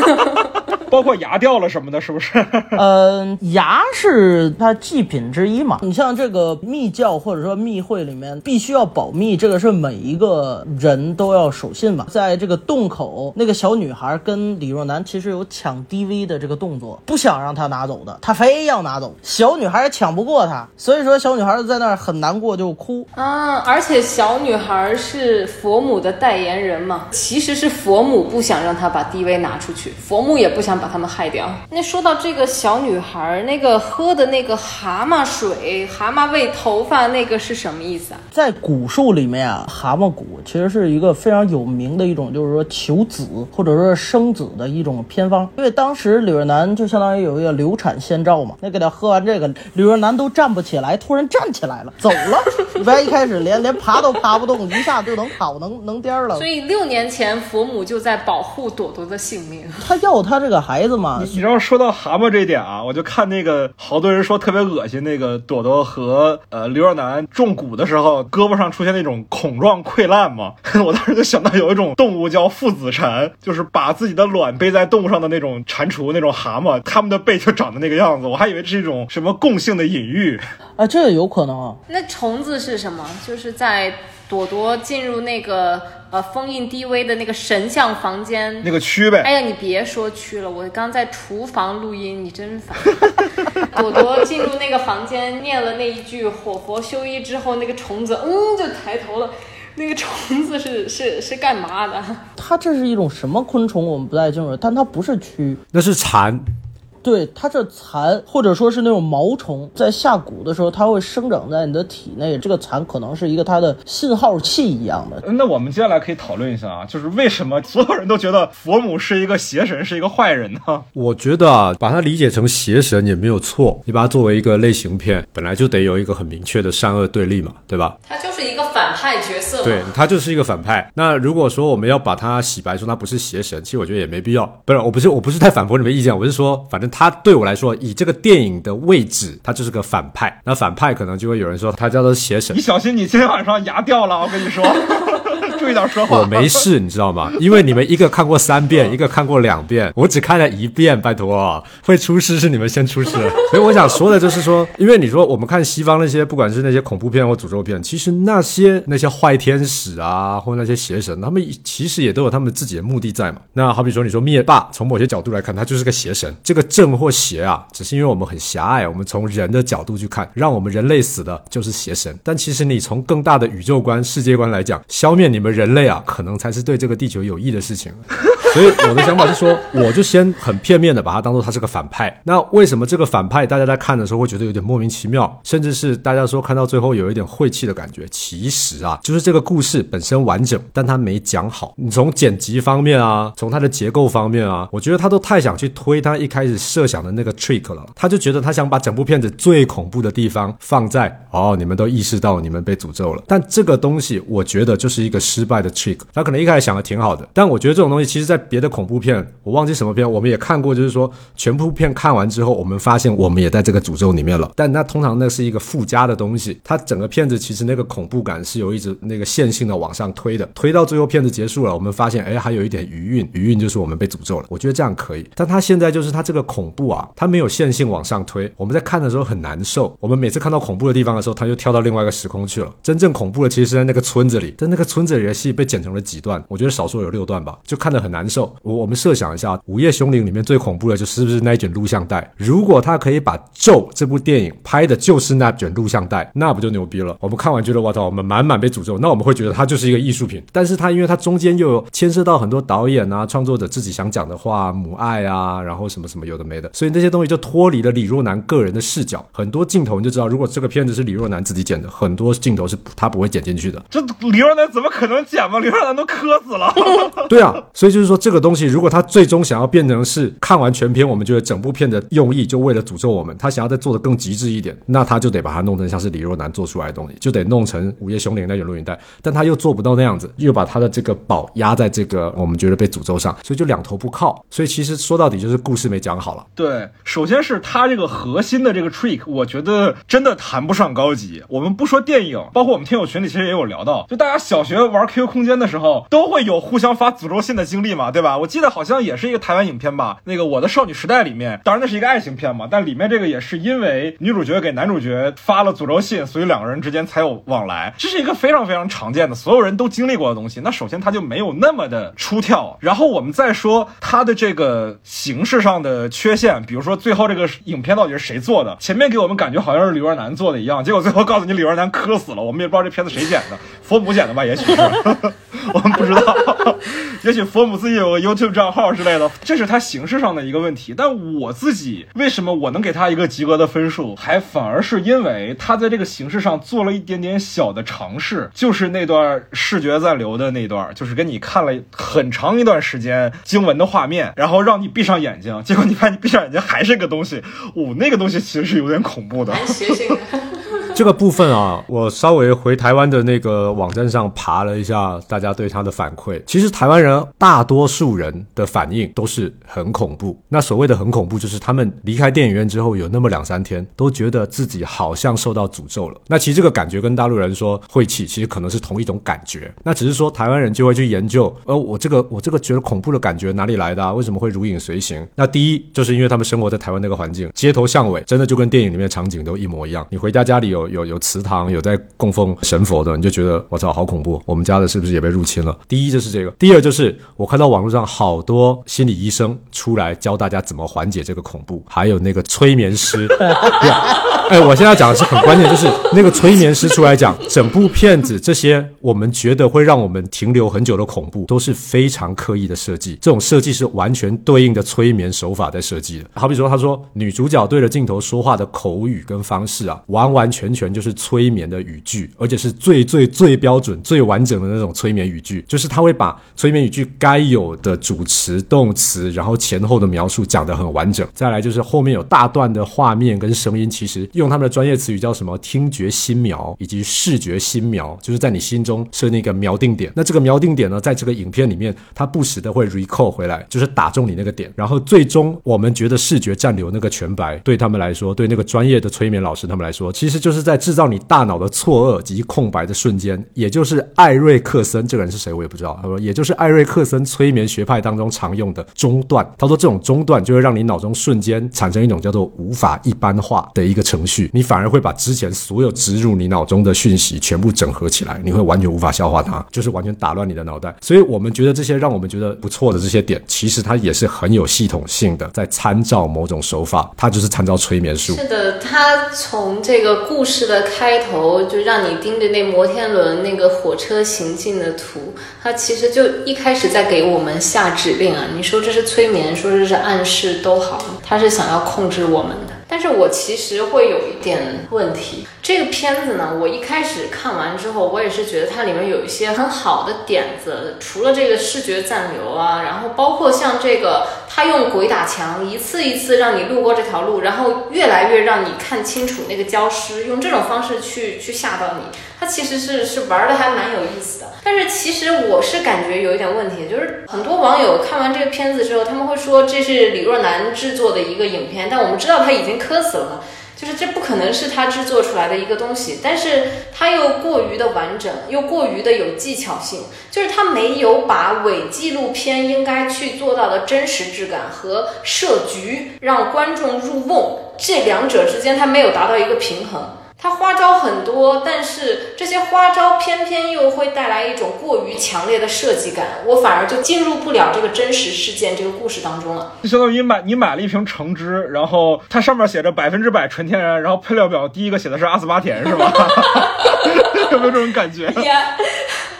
包括牙掉了什么的，是不是？嗯，牙是它祭品之一嘛。你像这个密教或者说密会里面，必须要保密，这个是每一个人都要守信嘛。在这个洞口，那个小女孩跟李若男其实有抢 DV 的这个动作，不想让他拿走的，他非要拿走，小女孩也抢不过他，所以说小女孩就在那儿很难过就哭。啊，而且小女孩是佛母的代言人嘛，其实是佛母不想让她把 DV 拿出去，佛母也不想把他们害掉。那说到这个小女孩，那个喝的那个蛤蟆水、蛤蟆喂头发那个是什么意思啊？在古术里面啊，蛤蟆骨其实是一个非常有名的一种，就是说求子或者说生子的一种偏方。因为当时李若男就相当于有一个流产先兆嘛，那给他喝完这个，李若男都站不起来，突然站起来了，走了。不然一开始连连爬都爬不动，一下就能跑，能能颠儿了所。以六年前佛母就在保护朵朵的性命。他要他这个孩子嘛，你知道说到蛤蟆这一点啊，我就看那个好多人说特别恶心，那个朵朵和呃刘若男中蛊的时候，胳膊上出现那种孔状溃烂嘛，我当时就想到有一种动物叫父子蝉，就是把自己的卵背在动物上的那种蟾蜍那种蛤蟆，它们的背就长得那个样子，我还以为这是一种什么共性的隐喻。啊，这个有可能啊。那虫子是什么？就是在朵朵进入那个呃封印低微的那个神像房间。那个区呗，哎呀，你别说区了，我刚在厨房录音，你真烦。朵朵进入那个房间，念了那一句“火佛修一”之后，那个虫子嗯就抬头了，那个虫子是是是干嘛的？它这是一种什么昆虫，我们不太清楚，但它不是蛆。那是蝉，对，它这蚕，或者说是那种毛虫，在下蛊的时候，它会生长在你的体内。这个蚕可能是一个它的信号器一样的。那我们接下来可以讨论一下啊，就是为什么所有人都觉得佛母是一个邪神，是一个坏人 呢？我觉得啊，把它理解成邪神也没有错。你把它作为一个类型片，本来就得有一个很明确的善恶对立嘛，对吧？他就是一个反派角色。对，他就是一个反派。那如果说我们要把它洗白，说他不是邪神，其实我觉得也没必要。不是，我不是，我不是在反驳你们意见，我是说，反正他对我来说，以这个电影的位置，他就是个反派。那反派可能就会有人说他叫做邪神你。小心你今天晚上牙掉了，我跟你说，注意点说话。我没事，你知道吗？因为你们一个看过三遍，一个看过两遍，我只看了一遍，拜托，会出事是你们先出事。所以我想说的就是说，因为你说我们看西方那些，不管是那些恐怖片或诅咒片，其实那些那些坏天使啊，或那些邪神，他们其实也都有他们自己的目的在嘛。那好比说，你说灭霸，从某些角度来看，他就是个邪神。这个正或邪啊，只是因为我们很狭隘，我们从人的角度去看，让我们人类死的就是邪神。但其实你从更大的宇宙观、世界观来讲，消灭你们人类啊，可能才是对这个地球有益的事情。所以我的想法是说，我就先很片面的把它当做他是个反派。那为什么这个反派大家在看的时候会觉得有点莫名其妙，甚至是大家说看到最后有一点晦气的感觉？其实啊，就是这个故事本身完整，但他没讲好。你从剪辑方面啊，从它的结构方面啊，我觉得他都太想去推他一开始设想的那个 trick 了。他就觉得他想把整部片子最恐怖的地方放在哦，你们都意识到你们被诅咒了。但这个东西，我觉得就是一个失败的 trick。他可能一开始想的挺好的，但我觉得这种东西其实在别的恐怖片，我忘记什么片，我们也看过，就是说全部片看完之后，我们发现我们也在这个诅咒里面了。但那通常那是一个附加的东西，它整个片子其实那个恐怖感是有一直那个线性的往上推的，推到最后片子结束了，我们发现哎还有一点余韵，余韵就是我们被诅咒了。我觉得这样可以，但它现在就是它这个恐怖啊，它没有线性往上推，我们在看的时候很难受。我们每次看到恐怖的地方的时候，它就跳到另外一个时空去了。真正恐怖的其实是在那个村子里，但那个村子里的戏被剪成了几段，我觉得少说有六段吧，就看得很难受。我我们设想一下，《午夜凶铃》里面最恐怖的就是不是那一卷录像带？如果他可以把《咒》这部电影拍的就是那卷录像带，那不就牛逼了？我们看完觉得我操，我们满满被诅咒，那我们会觉得它就是一个艺术品。但是它因为它中间又有牵涉到很多导演啊、创作者自己想讲的话、母爱啊，然后什么什么有的没的，所以那些东西就脱离了李若男个人的视角。很多镜头你就知道，如果这个片子是李若男自己剪的，很多镜头是他不会剪进去的。这李若男怎么可能剪嘛？李若男都磕死了。对啊，所以就是说这个东西，如果他最终想要变成是看完全片，我们觉得整部片的用意就为了诅咒我们，他想要再做的更极致一点，那他就得把它弄成像是李若男做出来的东西，就得弄成《午夜凶铃》那种录影带，但他又做不到那样子，又把他的这个宝压在这个我们觉得被诅咒上，所以就两头不靠。所以其实说到底就是故事没讲好了。对，首先是他这个核心的这个 trick，我觉得真的谈不上高级。我们不说电影，包括我们听友群里其实也有聊到，就大家小学玩 QQ 空间的时候，都会有互相发诅咒信的经历嘛，对吧？我记得好像也是一个台湾影片吧，那个《我的少女时代》里面，当然那是一个爱情片嘛，但里面这个也是因为女主角给男主角发了诅咒信，所以两个人之间才有往来，这是一个非常非常常见的，所有人都经历过的东西。那首先它就没有那么的出挑，然后我们再说它的这个形式上的缺陷，比如说最后这个影片到底是谁做的？前面给我们感觉好像是李若男做的一样，结果最后告诉你李若男磕死了，我们也不知道这片子谁剪的，佛母剪的吧？也许是，我们不知道，也许佛姆自己有个 YouTube 账号之类的，这是他形式上的一个问题。但我自己为什么我能给他一个及格的分数，还反而是因为他在这个形式上做了一点点小的尝试，就是那段视觉暂留的那段，就是跟你看了很长一段时间经文的画面，然后让你闭上眼睛，结果你发现你闭上眼睛还是个东西，哦，那个东西其实是有点恐怖的。这个部分啊，我稍微回台湾的那个网站上爬了一下，大家对他的反馈。其实台湾人大多数人的反应都是很恐怖。那所谓的很恐怖，就是他们离开电影院之后有那么两三天，都觉得自己好像受到诅咒了。那其实这个感觉跟大陆人说晦气，其实可能是同一种感觉。那只是说台湾人就会去研究，呃，我这个我这个觉得恐怖的感觉哪里来的、啊？为什么会如影随形？那第一就是因为他们生活在台湾那个环境，街头巷尾真的就跟电影里面的场景都一模一样。你回家家里有有有有祠堂，有在供奉神佛的，你就觉得我操，好恐怖！我们家的是不是也被入侵了？第一就是这个，第二就是我看到网络上好多心理医生出来教大家怎么缓解这个恐怖，还有那个催眠师。哎，我现在讲的是很关键，就是那个催眠师出来讲，整部片子这些我们觉得会让我们停留很久的恐怖，都是非常刻意的设计。这种设计是完全对应的催眠手法在设计的。好比说，他说女主角对着镜头说话的口语跟方式啊，完完全完全就是催眠的语句，而且是最最最标准、最完整的那种催眠语句，就是他会把催眠语句该有的主词、动词，然后前后的描述讲得很完整。再来就是后面有大段的画面跟声音，其实。用他们的专业词语叫什么？听觉心描以及视觉心描，就是在你心中设定一个锚定点。那这个锚定点呢，在这个影片里面，它不时的会 recall 回来，就是打中你那个点。然后最终我们觉得视觉占留那个全白，对他们来说，对那个专业的催眠老师他们来说，其实就是是在制造你大脑的错愕及空白的瞬间。也就是艾瑞克森这个人是谁，我也不知道。他说，也就是艾瑞克森催眠学派当中常用的中断。他说，这种中断就会让你脑中瞬间产生一种叫做无法一般化的一个程序。你反而会把之前所有植入你脑中的讯息全部整合起来，你会完全无法消化它，就是完全打乱你的脑袋。所以我们觉得这些让我们觉得不错的这些点，其实它也是很有系统性的，在参照某种手法，它就是参照催眠术。是的，它从这个故事故事的开头就让你盯着那摩天轮那个火车行进的图，它其实就一开始在给我们下指令啊。你说这是催眠，说这是暗示都好，它是想要控制我们。但是我其实会有一点问题。这个片子呢，我一开始看完之后，我也是觉得它里面有一些很好的点子。除了这个视觉暂留啊，然后包括像这个，他用鬼打墙，一次一次让你路过这条路，然后越来越让你看清楚那个焦尸，用这种方式去去吓到你。它其实是是玩的还蛮有意思的。但是其实我是感觉有一点问题，就是很多网友看完这个片子之后，他们会说这是李若男制作的一个影片，但我们知道他已经磕死了嘛。就是这不可能是他制作出来的一个东西，但是他又过于的完整，又过于的有技巧性，就是他没有把伪纪录片应该去做到的真实质感和设局，让观众入瓮这两者之间，他没有达到一个平衡。他花招很多，但是这些花招偏偏又会带来一种过于强烈的设计感，我反而就进入不了这个真实事件这个故事当中了。就相当于买你买了一瓶橙汁，然后它上面写着百分之百纯天然，然后配料表第一个写的是阿斯巴甜，是吧？有没有这种感觉？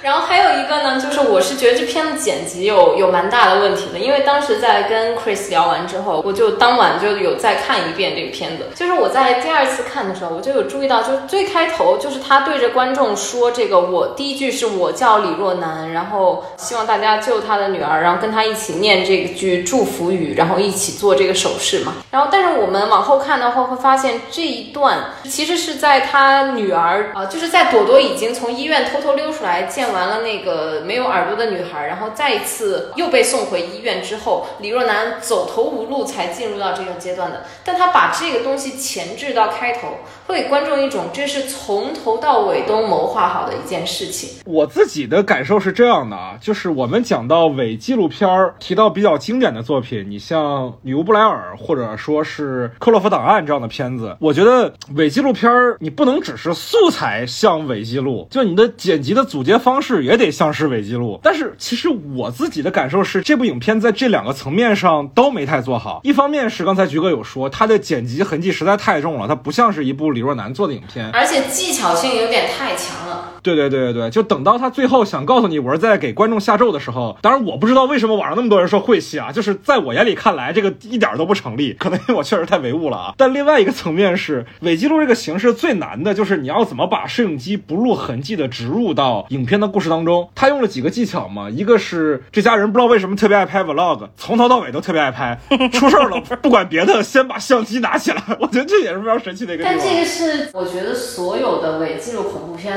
然后还有一个呢，就是我是觉得这片子剪辑有有蛮大的问题的，因为当时在跟 Chris 聊完之后，我就当晚就有再看一遍这个片子。就是我在第二次看的时候，我就有注意到，就是最开头就是他对着观众说这个，我第一句是我叫李若男，然后希望大家救他的女儿，然后跟他一起念这句祝福语，然后一起做这个手势嘛。然后但是我们往后看的话，会发现这一段其实是在他女儿啊，就是在朵朵已经从医院偷偷溜出来见。完了那个没有耳朵的女孩，然后再一次又被送回医院之后，李若男走投无路才进入到这个阶段的。但他把这个东西前置到开头，会给观众一种这是从头到尾都谋划好的一件事情。我自己的感受是这样的啊，就是我们讲到伪纪录片儿，提到比较经典的作品，你像《女巫布莱尔》或者说是《克洛夫档案》这样的片子，我觉得伪纪录片儿你不能只是素材像伪纪录，就你的剪辑的组接方。式也得像是伪记录，但是其实我自己的感受是，这部影片在这两个层面上都没太做好。一方面是刚才菊哥有说，它的剪辑痕迹实在太重了，它不像是一部李若男做的影片，而且技巧性有点太强了。对对对对对，就等到他最后想告诉你我是在给观众下咒的时候，当然我不知道为什么网上那么多人说晦气啊，就是在我眼里看来，这个一点都不成立，可能因为我确实太唯物了啊。但另外一个层面是，伪记录这个形式最难的就是你要怎么把摄影机不露痕迹的植入到影片的故事当中。他用了几个技巧嘛，一个是这家人不知道为什么特别爱拍 vlog，从头到尾都特别爱拍，出事了不管别的，先把相机拿起来，我觉得这也是非常神奇的一个。但这个是我觉得所有的伪记录恐怖片。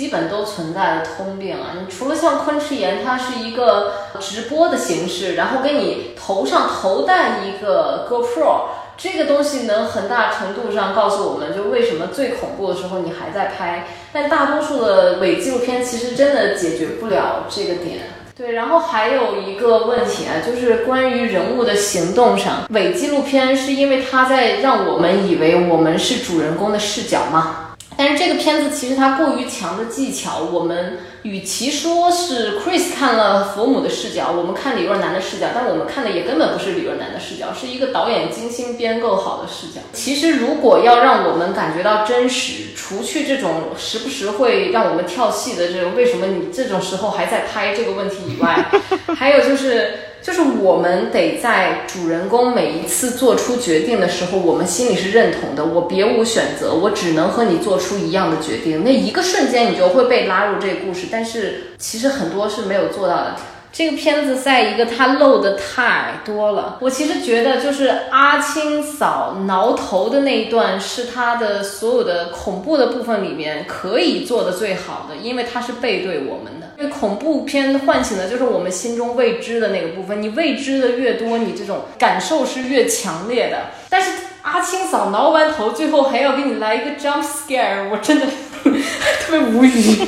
基本都存在的通病啊！你除了像昆池岩，它是一个直播的形式，然后给你头上头戴一个 GoPro，这个东西能很大程度上告诉我们就为什么最恐怖的时候你还在拍。但大多数的伪纪录片其实真的解决不了这个点。对，然后还有一个问题啊，就是关于人物的行动上，伪纪录片是因为它在让我们以为我们是主人公的视角吗？但是这个片子其实它过于强的技巧，我们与其说是 Chris 看了佛母的视角，我们看李若男的视角，但我们看的也根本不是李若男的视角，是一个导演精心编构好的视角。其实如果要让我们感觉到真实，除去这种时不时会让我们跳戏的这种为什么你这种时候还在拍这个问题以外，还有就是。就是我们得在主人公每一次做出决定的时候，我们心里是认同的。我别无选择，我只能和你做出一样的决定。那一个瞬间，你就会被拉入这个故事。但是其实很多是没有做到的。这个片子在一个它漏的太多了。我其实觉得，就是阿青嫂挠头的那一段，是他的所有的恐怖的部分里面可以做的最好的，因为它是背对我们。恐怖片唤醒的就是我们心中未知的那个部分，你未知的越多，你这种感受是越强烈的。但是阿青嫂挠完头，最后还要给你来一个 jump scare，我真的 特别无语。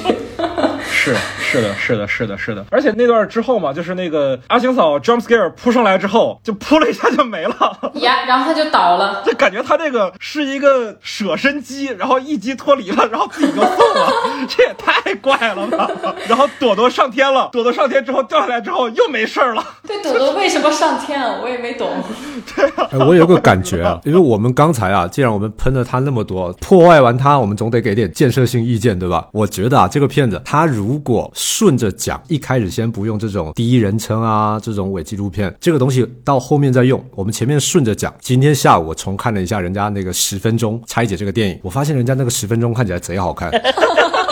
是是的，是的，是的，是的。而且那段之后嘛，就是那个阿星嫂 jump scare 扑上来之后，就扑了一下就没了。呀，然后他就倒了。就感觉他这个是一个舍身机，然后一击脱离了，然后自己就送了，这也太怪了吧！然后朵朵上天了，朵朵上天之后掉下来之后又没事儿了。对，朵朵为什么上天啊？我也没懂。对哎，我有个感觉啊，因为我们刚才啊，既然我们喷了他那么多，破坏完他，我们总得给点建设性意见，对吧？我觉得啊，这个片子他如如果顺着讲，一开始先不用这种第一人称啊，这种伪纪录片，这个东西到后面再用。我们前面顺着讲，今天下午我重看了一下人家那个十分钟拆解这个电影，我发现人家那个十分钟看起来贼好看。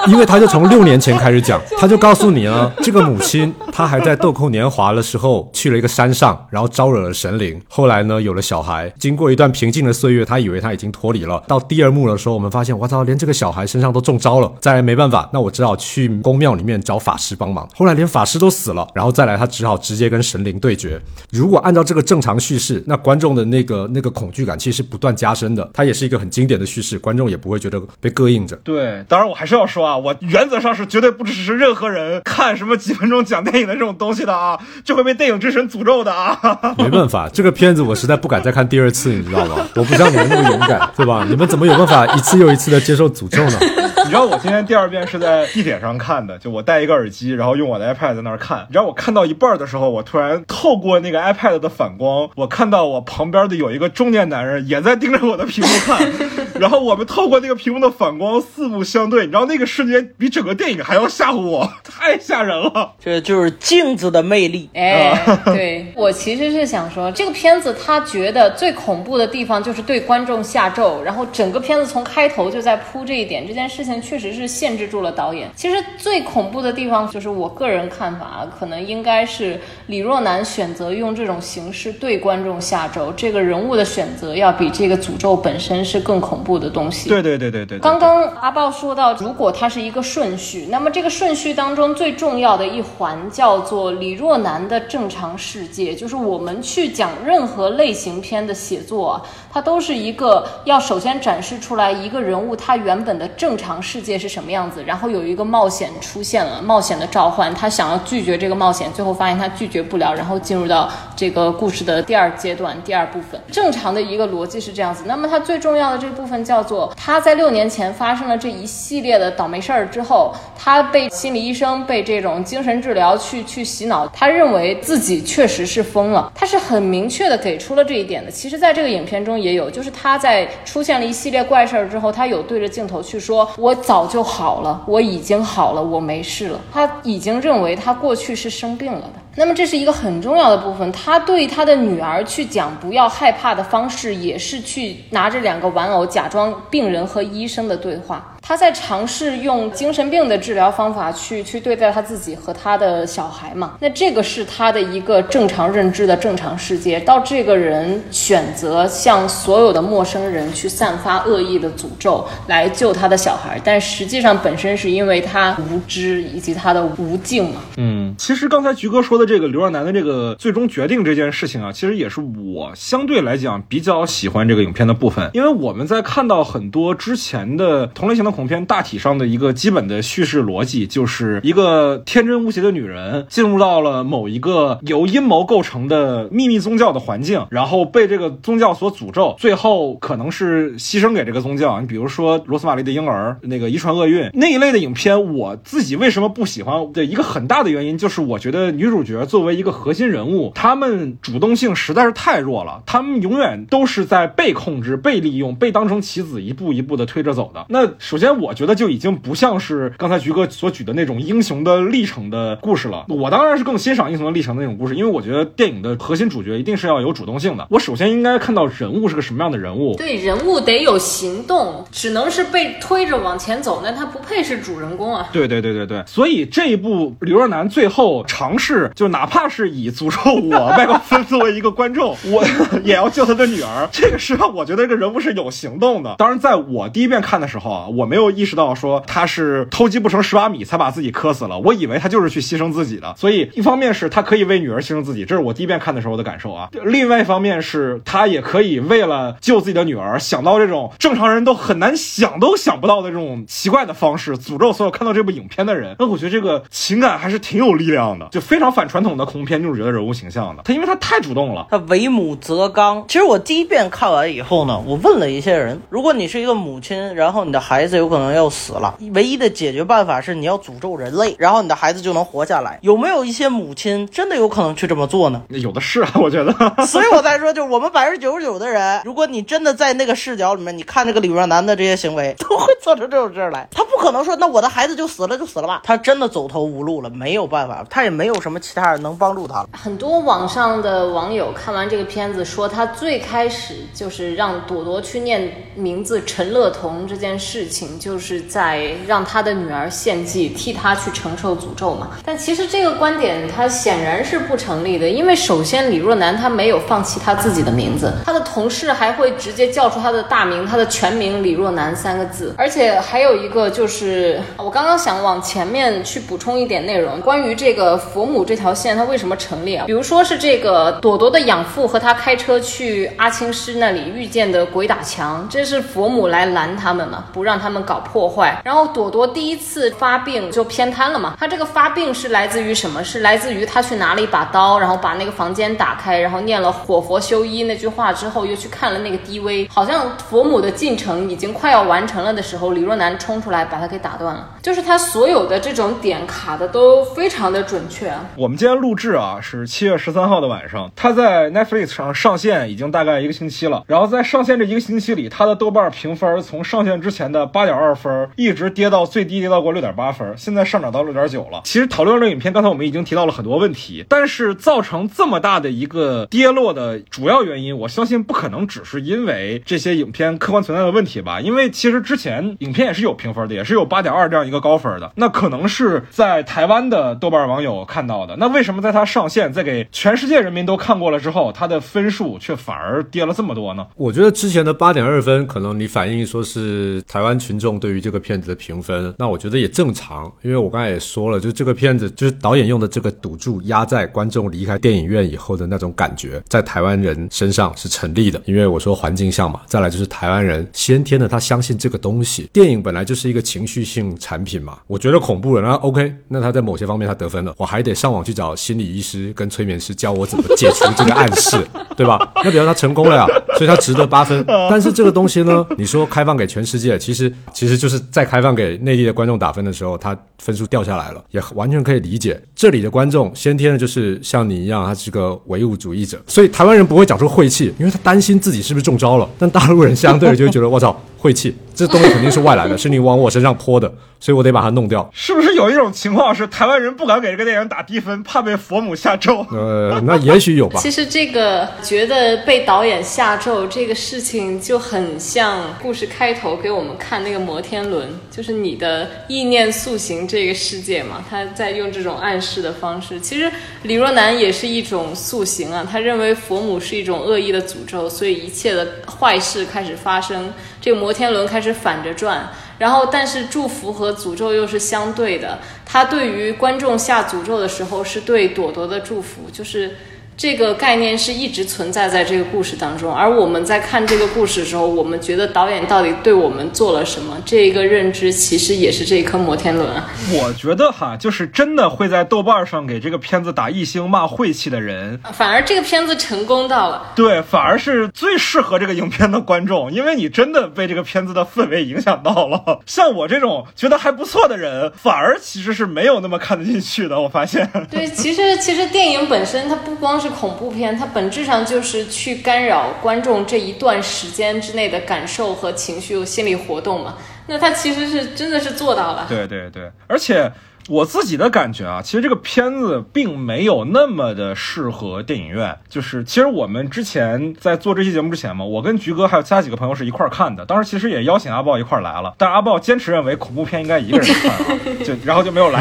因为他就从六年前开始讲，他就告诉你啊，这个母亲她还在豆蔻年华的时候去了一个山上，然后招惹了神灵，后来呢有了小孩，经过一段平静的岁月，他以为他已经脱离了。到第二幕的时候，我们发现，我操，连这个小孩身上都中招了。再来没办法，那我只好去宫庙里面找法师帮忙。后来连法师都死了，然后再来他只好直接跟神灵对决。如果按照这个正常叙事，那观众的那个那个恐惧感其实不断加深的。它也是一个很经典的叙事，观众也不会觉得被膈应着。对，当然我还是要说啊，我原则上是绝对不支持任何人看什么几分钟讲电影的这种东西的啊，就会被电影之神诅咒的啊。没办法，这个片子我实在不敢再看第二次，你知道吗？我不像你们那么勇敢，对吧？你们怎么有办法一次又一次的接受诅咒呢？你知道我今天第二遍是在地铁上看的，就我戴一个耳机，然后用我的 iPad 在那儿看。你知道我看到一半的时候，我突然透过那个 iPad 的反光，我看到我旁边的有一个中年男人也在盯着我的屏幕看，然后我们透过那个屏幕的反光四目相对，你知道那个瞬间比整个电影还要吓唬我，太吓人了。这就是镜子的魅力。哎，对 我其实是想说，这个片子他觉得最恐怖的地方就是对观众下咒，然后整个片子从开头就在铺这一点，这件事情确实是限制住了导演。其实最恐怖的地方，就是我个人看法，可能应该是李若男选择用这种形式对观众下咒，这个人物的选择要比这个诅咒本身是更恐怖的东西。对对对对对，刚刚阿豹说到，如果它是一个顺序，那么这个顺序当中最重要的一环叫做李若男的正常世界，就是我们去讲任何类型片的写作，它都是一个要首先展示出来一个人物他原本的正常世界是什么样子，然后有一个冒险出现了，冒险的召唤，他想要拒绝这个冒险，最后发现他拒绝不了，然后进入到这个故事的第二阶段、第二部分。正常的一个逻辑是这样子，那么它最重要的这部分叫做他在六年前发生了这一系列的倒霉事儿之后，他被心理医生被这种精神治疗去去洗脑，他认为自己确实是疯了，他是很明确的给出了这一点的。其实，在这个影片中也有，就是他在出现了一系列怪事儿之后，他有对着镜头去说：“我早就好了，我已经好了，我没事了。”他已经认为他过去是生病了的。那么这是一个很重要的部分，他对他的女儿去讲不要害怕的方式，也是去拿着两个玩偶假装病人和医生的对话。他在尝试用精神病的治疗方法去去对待他自己和他的小孩嘛？那这个是他的一个正常认知的正常世界。到这个人选择向所有的陌生人去散发恶意的诅咒来救他的小孩，但实际上本身是因为他无知以及他的无尽嘛。嗯，其实刚才菊哥说的这个刘若男的这个最终决定这件事情啊，其实也是我相对来讲比较喜欢这个影片的部分，因为我们在看到很多之前的同类型的恐恐怖片大体上的一个基本的叙事逻辑，就是一个天真无邪的女人进入到了某一个由阴谋构成的秘密宗教的环境，然后被这个宗教所诅咒，最后可能是牺牲给这个宗教。你比如说罗斯玛丽的婴儿，那个遗传厄运那一类的影片，我自己为什么不喜欢的一个很大的原因，就是我觉得女主角作为一个核心人物，他们主动性实在是太弱了，他们永远都是在被控制、被利用、被当成棋子一步一步的推着走的。那首先，我觉得就已经不像是刚才菊哥所举的那种英雄的历程的故事了。我当然是更欣赏英雄的历程的那种故事，因为我觉得电影的核心主角一定是要有主动性的。我首先应该看到人物是个什么样的人物，对，人物得有行动，只能是被推着往前走，那他不配是主人公啊。对对对对对，所以这一部刘若男最后尝试，就哪怕是以诅咒我麦高芬作为一个观众，我也要救他的女儿，这个时候我觉得这个人物是有行动的。当然，在我第一遍看的时候啊，我没有意识到说他是偷鸡不成蚀把米才把自己磕死了，我以为他就是去牺牲自己的。所以一方面是他可以为女儿牺牲自己，这是我第一遍看的时候的感受啊；另外一方面是他也可以为了救自己的女儿，想到这种正常人都很难想都想不到的这种奇怪的方式，诅咒所有看到这部影片的人。那我觉得这个情感还是挺有力量的，就非常反传统的恐怖片女主角的人物形象的。他因为他太主动了，他为母则刚。其实我第一遍看完以后呢，我问了一些人，如果你是一个母亲，然后你的孩子有可能要死了，唯一的解决办法是你要诅咒人类，然后你的孩子就能活下来。有没有一些母亲真的有可能去这么做呢？有的是啊，我觉得。所以我才说，就是我们百分之九十九的人，如果你真的在那个视角里面，你看这个李若男的这些行为，都会做出这种事儿来。他不可能说，那我的孩子就死了就死了吧？他真的走投无路了，没有办法，他也没有什么其他人能帮助他了。很多网上的网友看完这个片子说，他最开始就是让朵朵去念名字陈乐彤这件事情，就是在让他的女儿献祭，替他去承受诅咒嘛。但其实这个观点他显然是不成立的，因为首先李若男他没有放弃他自己的名字，他的同事还会直接叫出他的大名，他的全名李若男三个字。而且还有一个就是，是我刚刚想往前面去补充一点内容，关于这个佛母这条线它为什么成立啊？比如说是这个朵朵的养父和他开车去阿青师那里遇见的鬼打墙，这是佛母来拦他们嘛，不让他们搞破坏。然后朵朵第一次发病就偏瘫了嘛，他这个发病是来自于什么？是来自于他去拿了一把刀，然后把那个房间打开，然后念了“火佛修一”那句话之后，又去看了那个 DV，好像佛母的进程已经快要完成了的时候，李若男冲出来把把他给打断了。就是它所有的这种点卡的都非常的准确。我们今天录制啊是七月十三号的晚上，它在 Netflix 上上线已经大概一个星期了。然后在上线这一个星期里，它的豆瓣评分从上线之前的八点二分一直跌到最低跌到过六点八分，现在上涨到六点九了。其实讨论这影片，刚才我们已经提到了很多问题，但是造成这么大的一个跌落的主要原因，我相信不可能只是因为这些影片客观存在的问题吧？因为其实之前影片也是有评分的，也是有八点二这样一个高分的。那可能是在台湾的豆瓣网友看到的。那为什么在它上线，在给全世界人民都看过了之后，它的分数却反而跌了这么多呢？我觉得之前的八点二分，可能你反映说是台湾群众对于这个片子的评分，那我觉得也正常，因为我刚才也说了，就这个片子就是导演用的这个赌注压在观众离开电影院以后的那种感觉，在台湾人身上是成立的。因为我说环境像嘛，再来就是台湾人先天的他相信这个东西，电影本来就是一个情绪性产产品嘛。我觉得恐怖了，那 OK，那他在某些方面他得分了，我还得上网去找心理医师跟催眠师教我怎么解除这个暗示，对吧？那比如他成功了呀，所以他值得八分。但是这个东西呢，你说开放给全世界，其实其实就是在开放给内地的观众打分的时候，他分数掉下来了，也完全可以理解。这里的观众先天的就是像你一样，他是个唯物主义者，所以台湾人不会讲出晦气，因为他担心自己是不是中招了。但大陆人相对的就会觉得我操晦气，这东西肯定是外来的，是你往我身上泼的，我得把它弄掉。是不是有一种情况是台湾人不敢给这个电影打低分，怕被佛母下咒？呃，那也许有吧。其实这个觉得被导演下咒这个事情就很像故事开头给我们看那个摩天轮，就是你的意念塑形这个世界嘛，他在用这种暗示的方式。其实李若男也是一种塑形啊，他认为佛母是一种恶意的诅咒，所以一切的坏事开始发生，这个摩天轮开始反着转。然后，但是祝福和诅咒又是相对的。他对于观众下诅咒的时候，是对朵朵的祝福，就是这个概念是一直存在在这个故事当中，而我们在看这个故事的时候，我们觉得导演到底对我们做了什么？这一个认知其实也是这一颗摩天轮。我觉得哈，就是真的会在豆瓣上给这个片子打一星骂晦气的人，反而这个片子成功到了。对，反而是最适合这个影片的观众，因为你真的被这个片子的氛围影响到了。像我这种觉得还不错的人，反而其实是没有那么看得进去的。我发现，对，其实其实电影本身它不光是。恐怖片，它本质上就是去干扰观众这一段时间之内的感受和情绪、心理活动嘛。那它其实是真的是做到了。对对对，而且。我自己的感觉啊，其实这个片子并没有那么的适合电影院。就是其实我们之前在做这期节目之前嘛，我跟菊哥还有其他几个朋友是一块儿看的。当时其实也邀请阿豹一块儿来了，但阿豹坚持认为恐怖片应该一个人看，啊 就然后就没有来。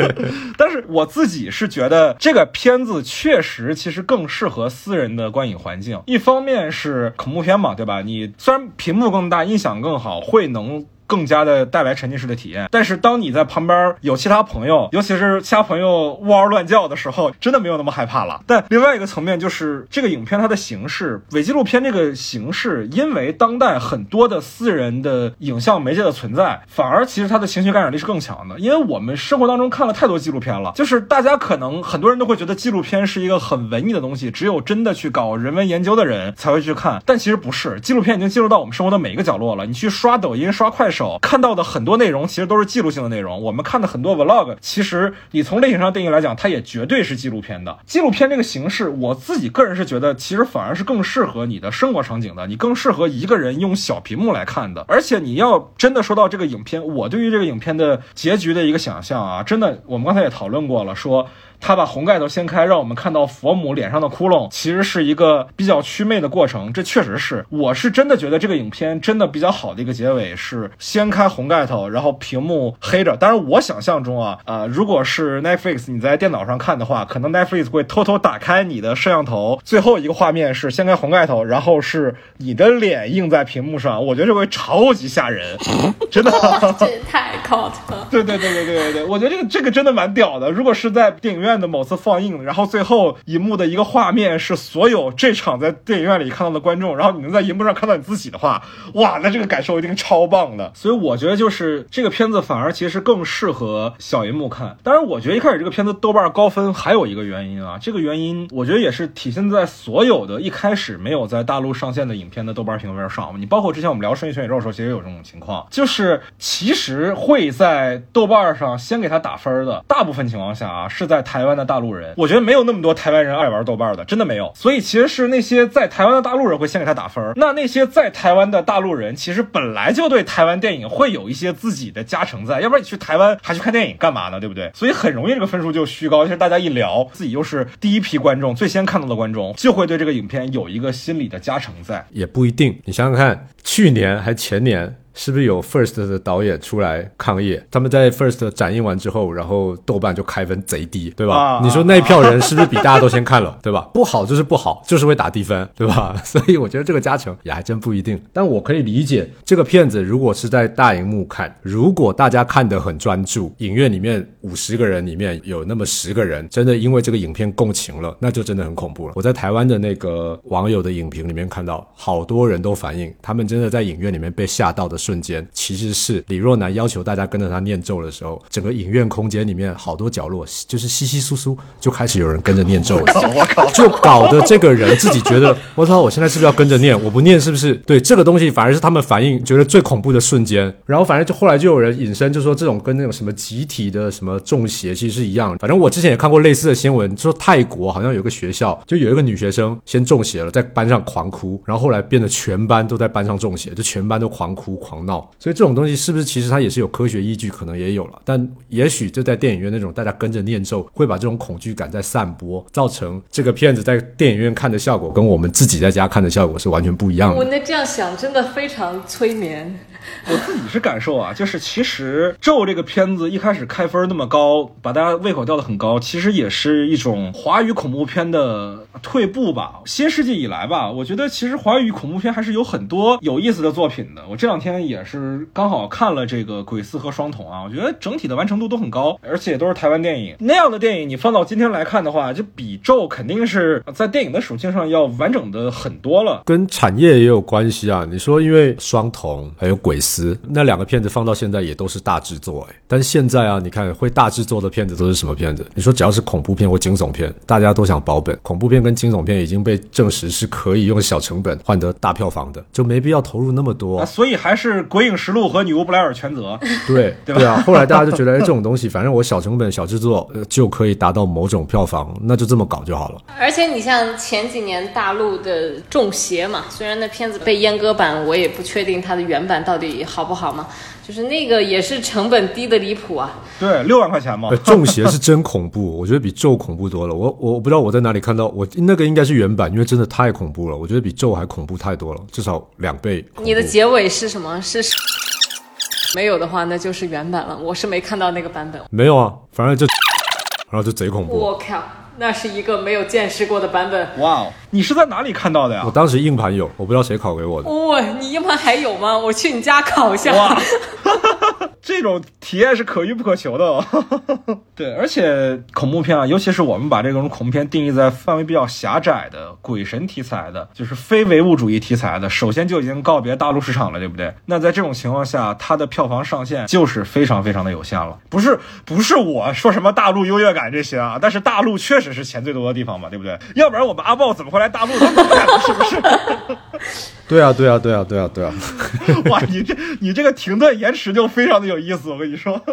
但是我自己是觉得这个片子确实其实更适合私人的观影环境。一方面是恐怖片嘛，对吧？你虽然屏幕更大，音响更好，会能。更加的带来沉浸式的体验，但是当你在旁边有其他朋友，尤其是其他朋友呜嗷乱叫的时候，真的没有那么害怕了。但另外一个层面就是这个影片它的形式，伪纪录片这个形式，因为当代很多的私人的影像媒介的存在，反而其实它的情绪感染力是更强的。因为我们生活当中看了太多纪录片了，就是大家可能很多人都会觉得纪录片是一个很文艺的东西，只有真的去搞人文研究的人才会去看。但其实不是，纪录片已经进入到我们生活的每一个角落了。你去刷抖音、刷快手。看到的很多内容其实都是记录性的内容。我们看的很多 vlog，其实你从类型上定义来讲，它也绝对是纪录片的。纪录片这个形式，我自己个人是觉得，其实反而是更适合你的生活场景的，你更适合一个人用小屏幕来看的。而且你要真的说到这个影片，我对于这个影片的结局的一个想象啊，真的，我们刚才也讨论过了，说。他把红盖头掀开，让我们看到佛母脸上的窟窿，其实是一个比较祛魅的过程。这确实是，我是真的觉得这个影片真的比较好的一个结尾是掀开红盖头，然后屏幕黑着。当然，我想象中啊，呃，如果是 Netflix 你在电脑上看的话，可能 Netflix 会偷偷打开你的摄像头，最后一个画面是掀开红盖头，然后是你的脸映在屏幕上。我觉得这会超级吓人，真的。这也太 cot 了。对对对对对对对，我觉得这个这个真的蛮屌的。如果是在电影院。院的某次放映，然后最后一幕的一个画面是所有这场在电影院里看到的观众，然后你能在荧幕上看到你自己的话，哇，那这个感受一定超棒的。所以我觉得就是这个片子反而其实更适合小荧幕看。当然，我觉得一开始这个片子豆瓣高分还有一个原因啊，这个原因我觉得也是体现在所有的一开始没有在大陆上线的影片的豆瓣评分上。你包括之前我们聊《生意全宇宙》的时候，其实有这种情况，就是其实会在豆瓣上先给他打分的，大部分情况下啊是在台。台湾的大陆人，我觉得没有那么多台湾人爱玩豆瓣的，真的没有。所以其实是那些在台湾的大陆人会先给他打分。那那些在台湾的大陆人，其实本来就对台湾电影会有一些自己的加成在，要不然你去台湾还去看电影干嘛呢？对不对？所以很容易这个分数就虚高。而且大家一聊，自己又是第一批观众，最先看到的观众，就会对这个影片有一个心理的加成在。也不一定，你想想看，去年还前年。是不是有 First 的导演出来抗议？他们在 First 展映完之后，然后豆瓣就开分贼低，对吧？你说那一票人是不是比大家都先看了，对吧？不好就是不好，就是会打低分，对吧？所以我觉得这个加成也还真不一定。但我可以理解，这个片子如果是在大荧幕看，如果大家看得很专注，影院里面五十个人里面有那么十个人真的因为这个影片共情了，那就真的很恐怖了。我在台湾的那个网友的影评里面看到，好多人都反映，他们真的在影院里面被吓到的。瞬间其实是李若男要求大家跟着他念咒的时候，整个影院空间里面好多角落就是稀稀疏疏就开始有人跟着念咒了。我靠！就搞得这个人自己觉得，我操，我现在是不是要跟着念？我不念是不是？对这个东西反而是他们反应觉得最恐怖的瞬间。然后反正就后来就有人引申，就说这种跟那种什么集体的什么中邪其实是一样。反正我之前也看过类似的新闻，说泰国好像有个学校，就有一个女学生先中邪了，在班上狂哭，然后后来变得全班都在班上中邪，就全班都狂哭狂。闹，所以这种东西是不是其实它也是有科学依据？可能也有了，但也许就在电影院那种大家跟着念咒，会把这种恐惧感在散播，造成这个片子在电影院看的效果跟我们自己在家看的效果是完全不一样的。我那这样想真的非常催眠。我自己是感受啊，就是其实咒这个片子一开始开分那么高，把大家胃口吊得很高，其实也是一种华语恐怖片的退步吧。新世纪以来吧，我觉得其实华语恐怖片还是有很多有意思的作品的。我这两天也是刚好看了这个《鬼四》和《双瞳》啊，我觉得整体的完成度都很高，而且都是台湾电影那样的电影，你放到今天来看的话，就比《咒》肯定是在电影的属性上要完整的很多了。跟产业也有关系啊。你说，因为《双瞳》还有《鬼丝》那两个片子放到现在也都是大制作哎，但是现在啊，你看会大制作的片子都是什么片子？你说只要是恐怖片或惊悚片，大家都想保本。恐怖片跟惊悚片已经被证实是可以用小成本换得大票房的，就没必要投入那么多啊。。所以还是《鬼影实录》和《女巫布莱尔》全责。对 对对啊，后来大家就觉得，哎，这种东西反正我小成本小制作，呃，就可以达到某种票房，那就这么搞就好了。而且你像前几年大陆的《中邪》嘛，虽然那片子被阉割版，我也不确定它的原版到底好不好嘛，就是那个也是成本低的离谱啊。对，六万块钱嘛呃，。中邪是真恐怖，我觉得比咒恐怖多了。我我我不知道我在哪里看到，我那个应该是原版，因为真的太恐怖了，我觉得比咒还恐怖太多了，至少两倍。你的结尾是什么？是 没有的话，那就是原版了。我是没看到那个版本。没有啊，反正就然后就贼恐怖。我靠，那是一个没有见识过的版本。哇哦，你是在哪里看到的呀我？当时硬盘有，我不知道谁拷给我的。哇、你硬盘还有吗？我去你家拷一下。哇，这种体验是可遇不可求的、哦。对，而且恐怖片啊，尤其是我们把这种恐怖片定义在范围比较狭窄的鬼神题材的，就是非唯物主义题材的，首先就已经告别大陆市场了，对不对？那在这种情况下，它的票房上限就是非常非常的有限了。不是不是我说什么大陆优越感这些啊，但是大陆确实是钱最多的地方嘛，对不对？要不然我们阿豹怎么会来大陆呢？是不是？对啊，对啊，对啊，对啊，对啊。哇，你这你这个停顿延迟就非常的有意思，我跟你说。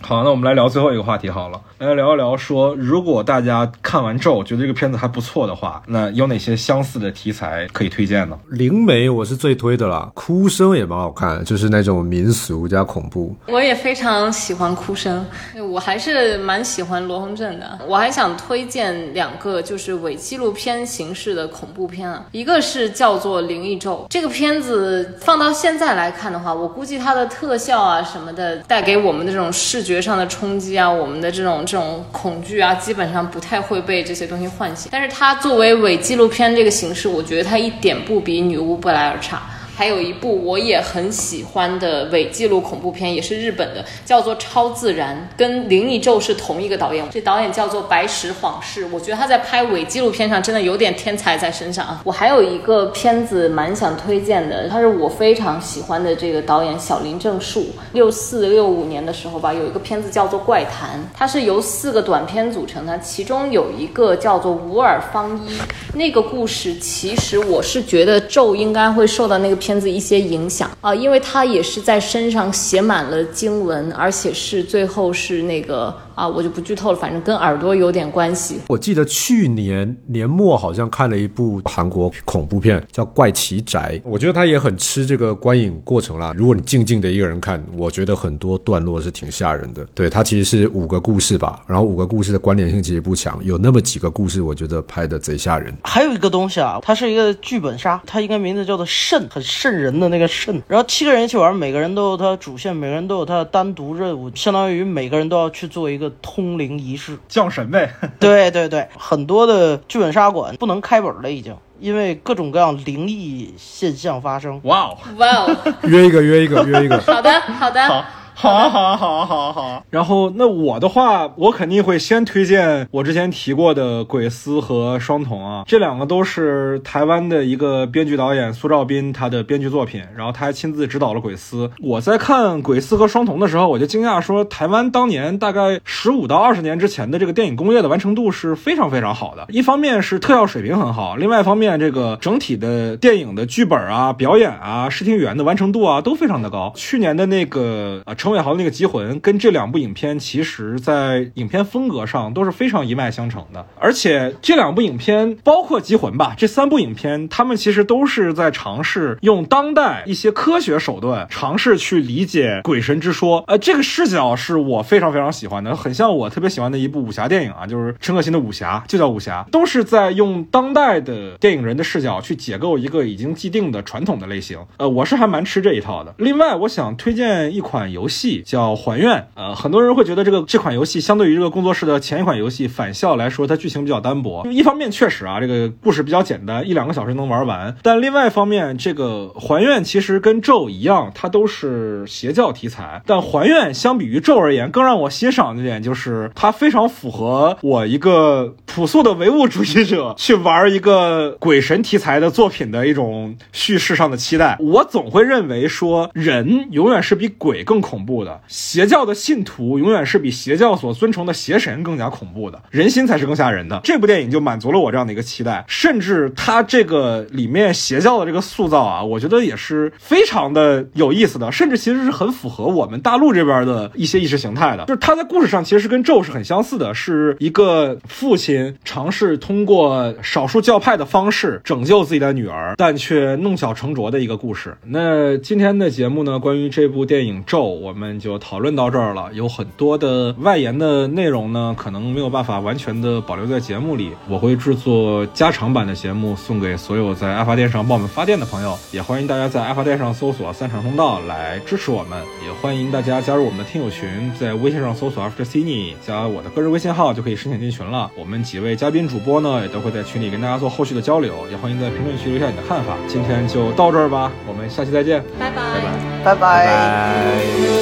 好，那我们来聊最后一个话题好了，来聊一聊说，如果大家看完咒觉得这个片子还不错的话，那有哪些相似的题材可以推荐呢？灵媒我是最推的啦，哭声也蛮好看，就是那种民俗加恐怖。我也非常喜欢哭声，我还是蛮喜欢罗洪镇的。我还想推荐两个就是伪纪录片形式的恐怖片啊，一个是叫做《灵异》这个片子，放到现在来看的话，我估计它的特效啊什么的，带给我们的这种视觉上的冲击啊，我们的这种这种恐惧啊，基本上不太会被这些东西唤醒。但是它作为伪纪录片这个形式，我觉得它一点不比《女巫布莱尔》差。还有一部我也很喜欢的伪纪录恐怖片，也是日本的，叫做《超自然》，跟《灵异咒》是同一个导演。这导演叫做白石晃士，我觉得他在拍伪纪录片上真的有点天才在身上啊。我还有一个片子蛮想推荐的，他是我非常喜欢的这个导演小林正树。六四六五年的时候吧，有一个片子叫做《怪谈》，它是由四个短片组成的，其中有一个叫做《无耳方一》。那个故事其实我是觉得咒应该会受到那个片子一些影响。啊、因为他也是在身上写满了经文，而且是最后是那个啊，我就不剧透了，反正跟耳朵有点关系。我记得去年年末好像看了一部韩国恐怖片，叫《怪奇宅》，我觉得它也很吃这个观影过程啦。如果你静静的一个人看，我觉得很多段落是挺吓人的。对，它其实是五个故事吧，然后五个故事的关联性其实不强，有那么几个故事，我觉得拍的贼吓人。还有一个东西啊，它是一个剧本杀，它应该名字叫做肾，很瘆人的那个肾。然后七个人一起玩，每个人都有他的主线，每个人都有他的单独任务，相当于每个人都要去做一个通灵仪式。降神呗。对对对，很多的剧本杀馆不能开本了，已经因为各种各样灵异现象发生。哇哦，哇哦，约一个，约一个，约一个。好的好的，好。好好好好好！然后那我的话，我肯定会先推荐我之前提过的《鬼丝》和《双瞳》啊，这两个都是台湾的一个编剧导演苏兆斌他的编剧作品，然后他还亲自指导了《鬼丝》。我在看《鬼丝》和《双瞳》的时候，我就惊讶说，台湾当年大概十五到二十年之前的这个电影工业的完成度是非常非常好的。一方面是特效水平很好，另外一方面这个整体的电影的剧本啊、表演啊、视听语言的完成度啊都非常的高。去年的那个啊陈伟豪的那个《极魂》跟这两部影片，其实在影片风格上都是非常一脉相承的。而且这两部影片，包括《极魂》吧，这三部影片，他们其实都是在尝试用当代一些科学手段，尝试去理解鬼神之说。呃，这个视角是我非常非常喜欢的，很像我特别喜欢的一部武侠电影啊，就是陈可辛的武侠，就叫武侠，都是在用当代的电影人的视角去解构一个已经既定的传统的类型。呃，我是还蛮吃这一套的。另外，我想推荐一款游戏。戏，叫《还愿》。呃，很多人会觉得这个这款游戏相对于这个工作室的前一款游戏《返校》来说，它剧情比较单薄。一方面确实啊，这个故事比较简单，一两个小时能玩完。但另外一方面，这个《还愿》其实跟咒一样，它都是邪教题材。但《还愿》相比于咒而言，更让我欣赏的点就是它非常符合我一个朴素的唯物主义者去玩一个鬼神题材的作品的一种叙事上的期待。我总会认为说，人永远是比鬼更恐恐怖的，邪教的信徒永远是比邪教所尊崇的邪神更加恐怖的，人心才是更吓人的。这部电影就满足了我这样的一个期待，甚至它这个里面邪教的这个塑造啊，我觉得也是非常的有意思的，甚至其实是很符合我们大陆这边的一些意识形态的。就是它在故事上其实是跟咒是很相似的，是一个父亲尝试通过少数教派的方式拯救自己的女儿，但却弄巧成拙的一个故事。那今天的节目呢，关于这部电影《咒》，我们就讨论到这儿了。有很多的外延的内容呢，可能没有办法完全的保留在节目里。我会制作加长版的节目，送给所有在爱发电上帮我们发电的朋友。也欢迎大家在爱发电上搜索“三场通道”来支持我们。也欢迎大家加入我们的听友群，在微信上搜索 “After Cine”，加我的个人微信号就可以申请进群了。我们几位嘉宾主播呢，也都会在群里跟大家做后续的交流。也欢迎在评论区留下你的看法。今天就到这儿吧，我们下期再见。拜拜。拜拜。